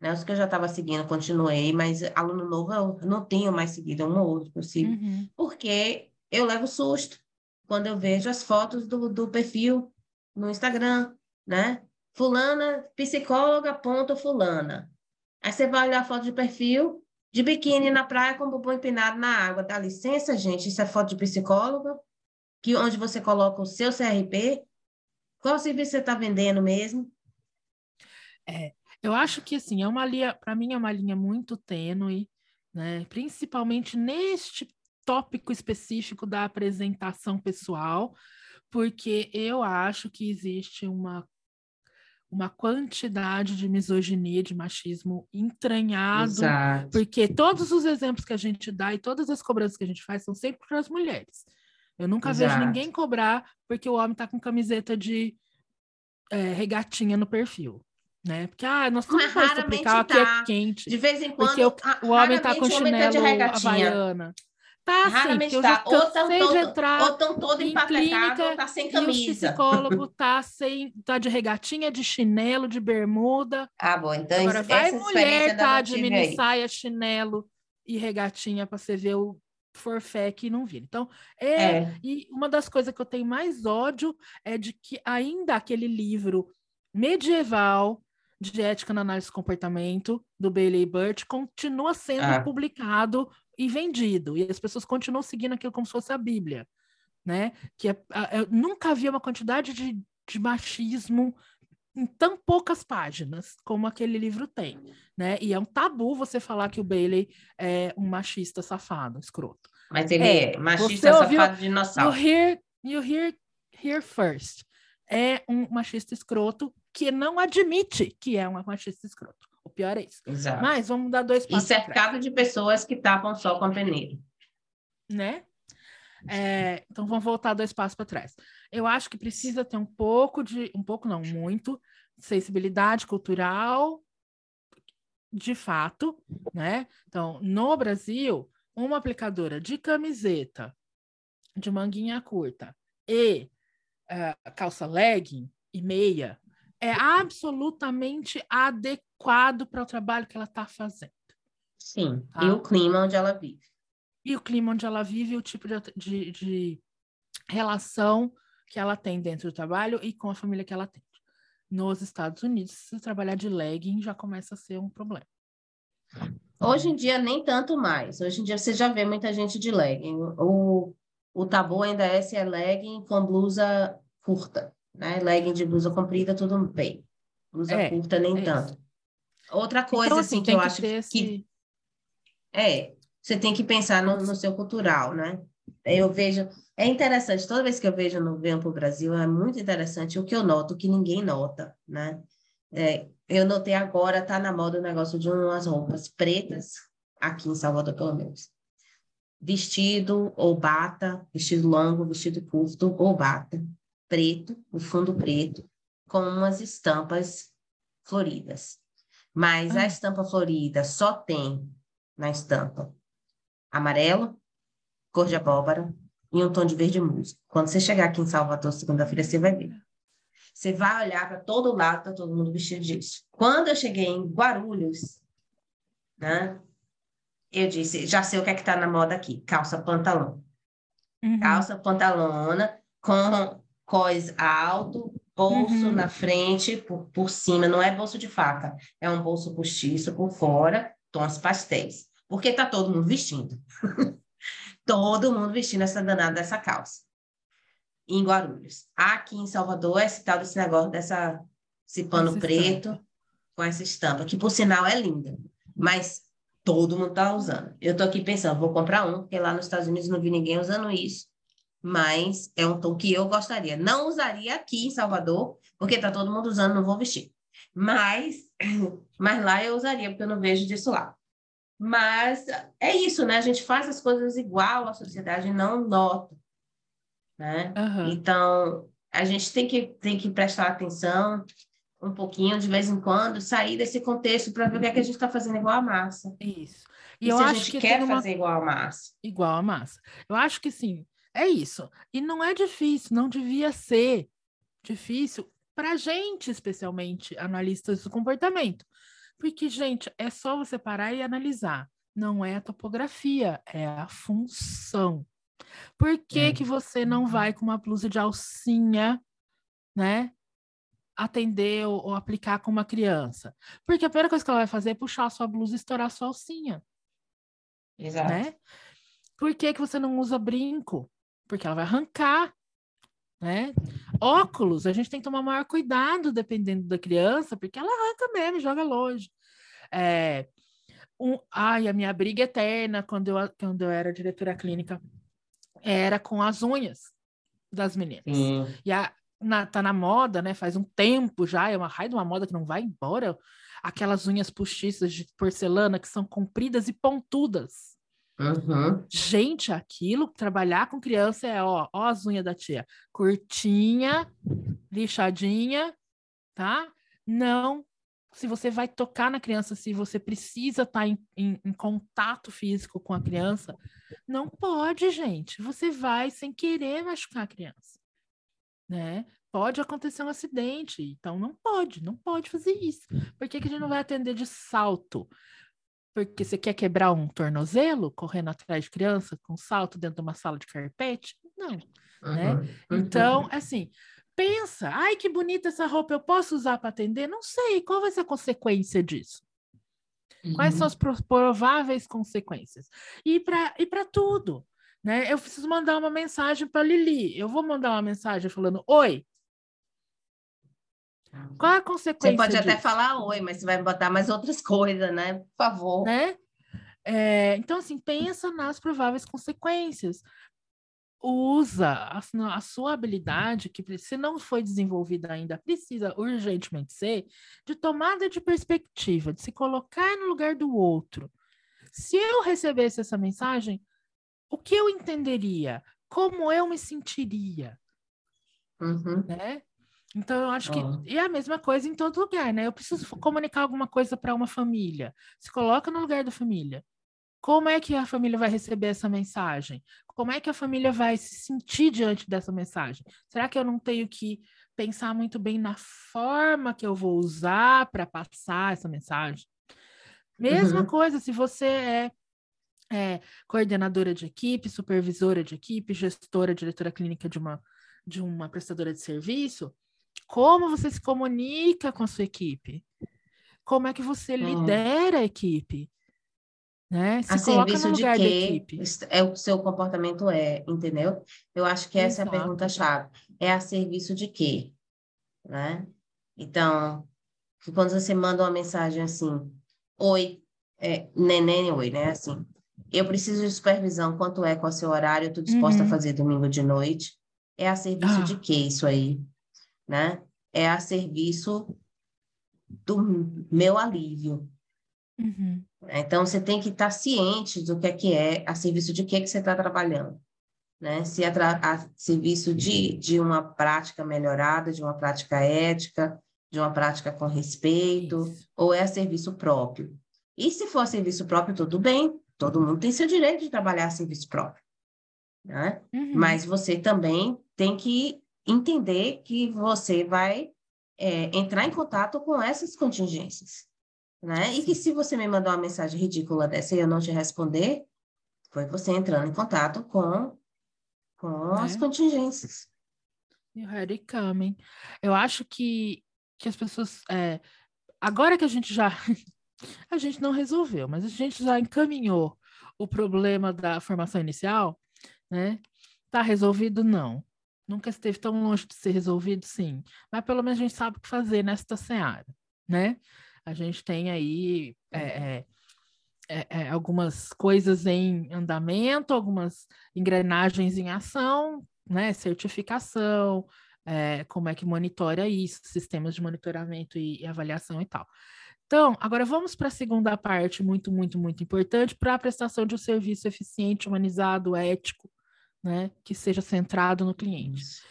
Né? Os que eu já estava seguindo, continuei, mas aluno novo eu não tenho mais seguido, é uma ou que eu sigo. Uhum. Porque eu levo susto quando eu vejo as fotos do, do perfil no Instagram, né? Fulana, psicóloga, ponto, fulana. Aí você vai olhar a foto de perfil, de biquíni na praia com o bumbum empinado na água. Dá licença, gente, isso é foto de psicóloga, que onde você coloca o seu CRP. Qual serviço você está vendendo mesmo? É, eu acho que assim, é uma linha, para mim é uma linha muito tênue, né? Principalmente neste tópico específico da apresentação pessoal, porque eu acho que existe uma uma quantidade de misoginia, de machismo entranhado, Exato. porque todos os exemplos que a gente dá e todas as cobranças que a gente faz são sempre para as mulheres. Eu nunca Exato. vejo ninguém cobrar porque o homem está com camiseta de é, regatinha no perfil. Né? Porque ah, nós não podemos explicar tá. que é quente. De vez em quando, porque o, o homem está com chinelo tá havaiana. Tá, Raramente sim, tá. Ou estão todo, todo empacotado, ou tá sem camisa. O psicólogo tá, sem, tá de regatinha, de chinelo, de bermuda. Ah, bom. Então, Agora, vai mulher tá de mini saia, chinelo e regatinha para você ver o forfé que não vira. Então, é, é, E uma das coisas que eu tenho mais ódio é de que ainda aquele livro medieval de ética na análise do comportamento do Bailey Burt continua sendo ah. publicado e vendido. E as pessoas continuam seguindo aquilo como se fosse a Bíblia, né? Que é, eu nunca vi uma quantidade de, de machismo em tão poucas páginas como aquele livro tem, né? E é um tabu você falar que o Bailey é um machista safado, escroto. Mas ele é, é machista safado dinossauro. You hear, you hear, hear first. É um machista escroto que não admite que é um machista escroto. O pior é isso. Exato. Mas vamos dar dois passos. E cercado de pessoas que tapam só com a peneira. Né? É, então vamos voltar dois passos para trás. Eu acho que precisa ter um pouco de, um pouco não, muito, sensibilidade cultural, de fato, né? Então, no Brasil, uma aplicadora de camiseta, de manguinha curta e uh, calça legging e meia é absolutamente adequado para o trabalho que ela está fazendo. Sim, tá? e o clima onde ela vive. E o clima onde ela vive o tipo de, de, de relação que ela tem dentro do trabalho e com a família que ela tem. Nos Estados Unidos, se trabalhar de legging já começa a ser um problema. Hoje em dia, nem tanto mais. Hoje em dia, você já vê muita gente de legging. O, o tabu ainda é se é legging com blusa curta né? Legging de blusa comprida, tudo bem. Blusa é, curta, nem é tanto. Isso. Outra então, coisa, então, assim, que eu que acho que... Esse... É, você tem que pensar no, no, seu cultural, né? Eu vejo... É interessante, toda vez que eu vejo no Venho para o Brasil, é muito interessante o que eu noto, que ninguém nota, né? É, eu notei agora, tá na moda o negócio de umas roupas pretas, aqui em Salvador, pelo menos. Vestido ou bata, vestido longo, vestido curto ou bata preto, o fundo preto, com umas estampas floridas. Mas ah. a estampa florida só tem na estampa amarelo, cor de abóbora e um tom de verde musgo. Quando você chegar aqui em Salvador, segunda-feira, você vai ver. Você vai olhar para todo lado, tá todo mundo vestido disso. Quando eu cheguei em Guarulhos, né? Eu disse, já sei o que é que tá na moda aqui, calça pantalão. Uhum. Calça pantalona com cós alto, bolso uhum. na frente, por, por cima, não é bolso de faca, é um bolso postiço por fora, tons pastéis. Porque tá todo mundo vestindo. todo mundo vestindo essa danada dessa calça. Em Guarulhos. Aqui em Salvador, esse tal desse negócio dessa esse pano essa preto estampa. com essa estampa, que por sinal é linda, mas todo mundo tá usando. Eu tô aqui pensando, vou comprar um, porque lá nos Estados Unidos não vi ninguém usando isso mas é um tom que eu gostaria. Não usaria aqui em Salvador, porque tá todo mundo usando, não vou vestir. Mas, mas lá eu usaria, porque eu não vejo disso lá. Mas é isso, né? A gente faz as coisas igual, a sociedade não nota, né? Uhum. Então, a gente tem que, tem que prestar atenção um pouquinho, de vez em quando, sair desse contexto para ver o que, é que a gente está fazendo igual a massa. Isso. E, e eu se acho a gente que quer uma... fazer igual a massa. Igual a massa. Eu acho que, sim, é isso. E não é difícil, não devia ser difícil para gente, especialmente analistas do comportamento. Porque, gente, é só você parar e analisar. Não é a topografia, é a função. Por que, é. que você não vai com uma blusa de alcinha, né? Atender ou, ou, aplicar com uma criança? Porque a primeira coisa que ela vai fazer é puxar a sua blusa e estourar a sua alcinha. Exato. Né? Por que, que você não usa brinco? Porque ela vai arrancar. Né? Óculos, a gente tem que tomar maior cuidado dependendo da criança, porque ela arranca mesmo, joga longe. É, um, ai, a minha briga eterna quando eu, quando eu era diretora clínica era com as unhas das meninas. Hum. E a, na, tá na moda, né? Faz um tempo já, é uma raio de uma moda que não vai embora. Aquelas unhas postiças de porcelana que são compridas e pontudas. Uhum. Gente, aquilo, trabalhar com criança é, ó, ó as unhas da tia, curtinha, lixadinha, tá? Não, se você vai tocar na criança, se você precisa estar tá em, em, em contato físico com a criança, não pode, gente. Você vai sem querer machucar a criança, né? Pode acontecer um acidente, então não pode, não pode fazer isso. Por que, que a gente não vai atender de salto? Porque você quer quebrar um tornozelo correndo atrás de criança com salto dentro de uma sala de carpete? Não, uhum. né? Uhum. Então, assim, pensa, ai que bonita essa roupa, eu posso usar para atender? Não sei, qual vai ser a consequência disso? Uhum. Quais são as prováveis consequências? E para e para tudo, né? Eu preciso mandar uma mensagem para Lili. Eu vou mandar uma mensagem falando: "Oi, qual a consequência? Você pode disso? até falar oi, mas você vai botar mais outras coisas, né? Por favor. Né? É, então, assim, pensa nas prováveis consequências. Usa a, a, sua habilidade, que se não foi desenvolvida ainda, precisa urgentemente ser, de tomada de perspectiva, de se colocar no lugar do outro. Se eu recebesse essa mensagem, o que eu entenderia? Como eu me sentiria? Uhum. Né? Então, eu acho que. E é a mesma coisa em todo lugar, né? Eu preciso comunicar alguma coisa para uma família. Se coloca no lugar da família. Como é que a família vai receber essa mensagem? Como é que a família vai se sentir diante dessa mensagem? Será que eu não tenho que pensar muito bem na forma que eu vou usar para passar essa mensagem? Mesma uhum. coisa, se você é, é, coordenadora de equipe, supervisora de equipe, gestora, diretora clínica de uma, de uma prestadora de serviço, como você se comunica com a sua equipe? Como é que você hum. lidera a equipe? Né? Se a coloca no lugar de da equipe. É o seu comportamento é, entendeu? Eu acho que essa Exato. é a pergunta-chave. É a serviço de quê? Né? Então, quando você manda uma mensagem assim, oi, é, neném, oi, né? Assim, eu preciso de supervisão, quanto é, qual é o seu horário, eu estou disposta uhum. a fazer domingo de noite. É a serviço ah. de quê isso aí? Né? É a serviço do meu alívio. Uhum. Então, você tem que estar ciente do que é que é, a serviço de que, é que você está trabalhando. Né? Se é a serviço de, de uma prática melhorada, de uma prática ética, de uma prática com respeito, Isso. ou é a serviço próprio. E se for a serviço próprio, tudo bem, todo mundo tem seu direito de trabalhar a serviço próprio. Né? Uhum. Mas você também tem que entender que você vai é, entrar em contato com essas contingências, né? E que se você me mandou uma mensagem ridícula dessa e eu não te responder, foi você entrando em contato com, com é. as contingências. E o coming. Eu acho que, que as pessoas... É, agora que a gente já... a gente não resolveu, mas a gente já encaminhou o problema da formação inicial, né? Tá resolvido? Não. Nunca esteve tão longe de ser resolvido, sim. Mas pelo menos a gente sabe o que fazer nesta seara, né? A gente tem aí é, é, é, é, algumas coisas em andamento, algumas engrenagens em ação, né? Certificação, é, como é que monitora isso, sistemas de monitoramento e, e avaliação e tal. Então, agora vamos para a segunda parte, muito, muito, muito importante, para a prestação de um serviço eficiente, humanizado, ético né, que seja centrado no cliente.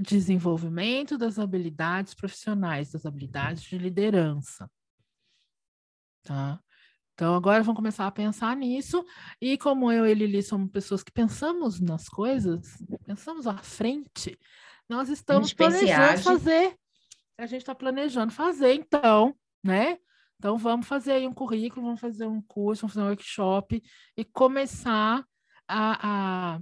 Desenvolvimento das habilidades profissionais, das habilidades de liderança. Tá? Então, agora vamos começar a pensar nisso. E como eu e Lili somos pessoas que pensamos nas coisas, pensamos à frente, nós estamos planejando fazer. A gente está planejando fazer, então, né? Então, vamos fazer aí um currículo, vamos fazer um curso, vamos fazer um workshop e começar a, a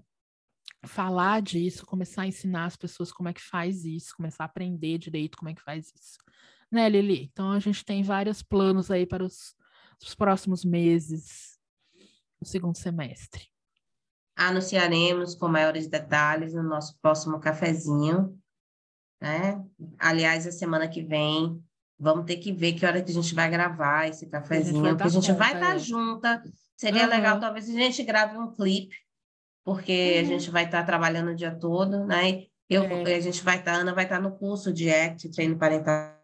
falar disso, começar a ensinar as pessoas como é que faz isso, começar a aprender direito como é que faz isso. Né, Lili? Então, a gente tem vários planos aí para os os próximos meses, no segundo semestre? Anunciaremos com maiores detalhes no nosso próximo cafezinho, né? Aliás, a semana que vem vamos ter que ver que hora que a gente vai gravar esse cafezinho, porque a gente vai estar tá junta. Seria uhum. legal, talvez a gente grave um clipe, porque uhum. a gente vai estar tá trabalhando o dia todo, né? Eu, é. A gente vai estar, tá, Ana vai estar no curso de ACT, treino parental.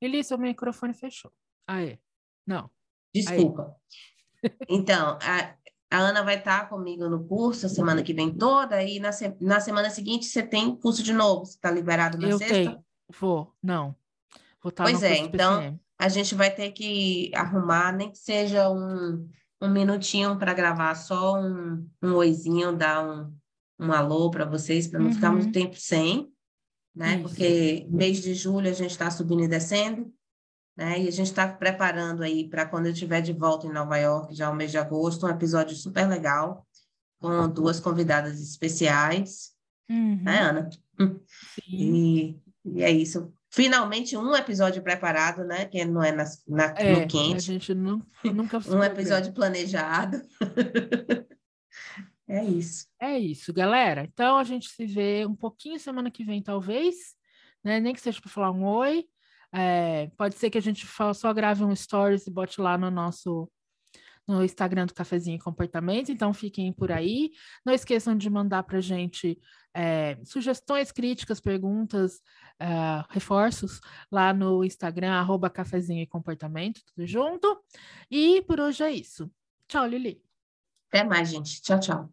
Eli, seu microfone fechou. Ah, é. Não. Desculpa. Então, a, a, Ana vai estar comigo no curso a semana que vem toda, e na, se, na semana seguinte você tem curso de novo. Você está liberado na Eu sexta? Tenho. Vou, não. Vou estar pois é, então a gente vai ter que arrumar, nem que seja um, um minutinho para gravar só um, um oizinho, dar um, um alô para vocês, para não uhum. ficar muito uhum. tempo sem, né? Isso. Porque mês de julho a gente está subindo e descendo. Né? E a gente está preparando aí para quando eu estiver de volta em Nova York, já no mês de agosto, um episódio super legal, com duas convidadas especiais, uhum. né, Ana? E, e, é isso. Finalmente um episódio preparado, né? Que não é, na, na é, no quente. A gente não, nunca Um episódio planejado. é isso. É isso, galera. Então a gente se vê um pouquinho semana que vem, talvez, né? Nem que seja para falar um oi. É, pode ser que a gente só grave um stories e bote lá no nosso no Instagram do Cafezinho e Comportamento, então fiquem por aí. Não esqueçam de mandar para gente é, sugestões, críticas, perguntas, é, reforços lá no Instagram, arroba Cafezinho e Comportamento, tudo junto. E por hoje é isso. Tchau, Lili. Até mais, gente. Tchau, tchau.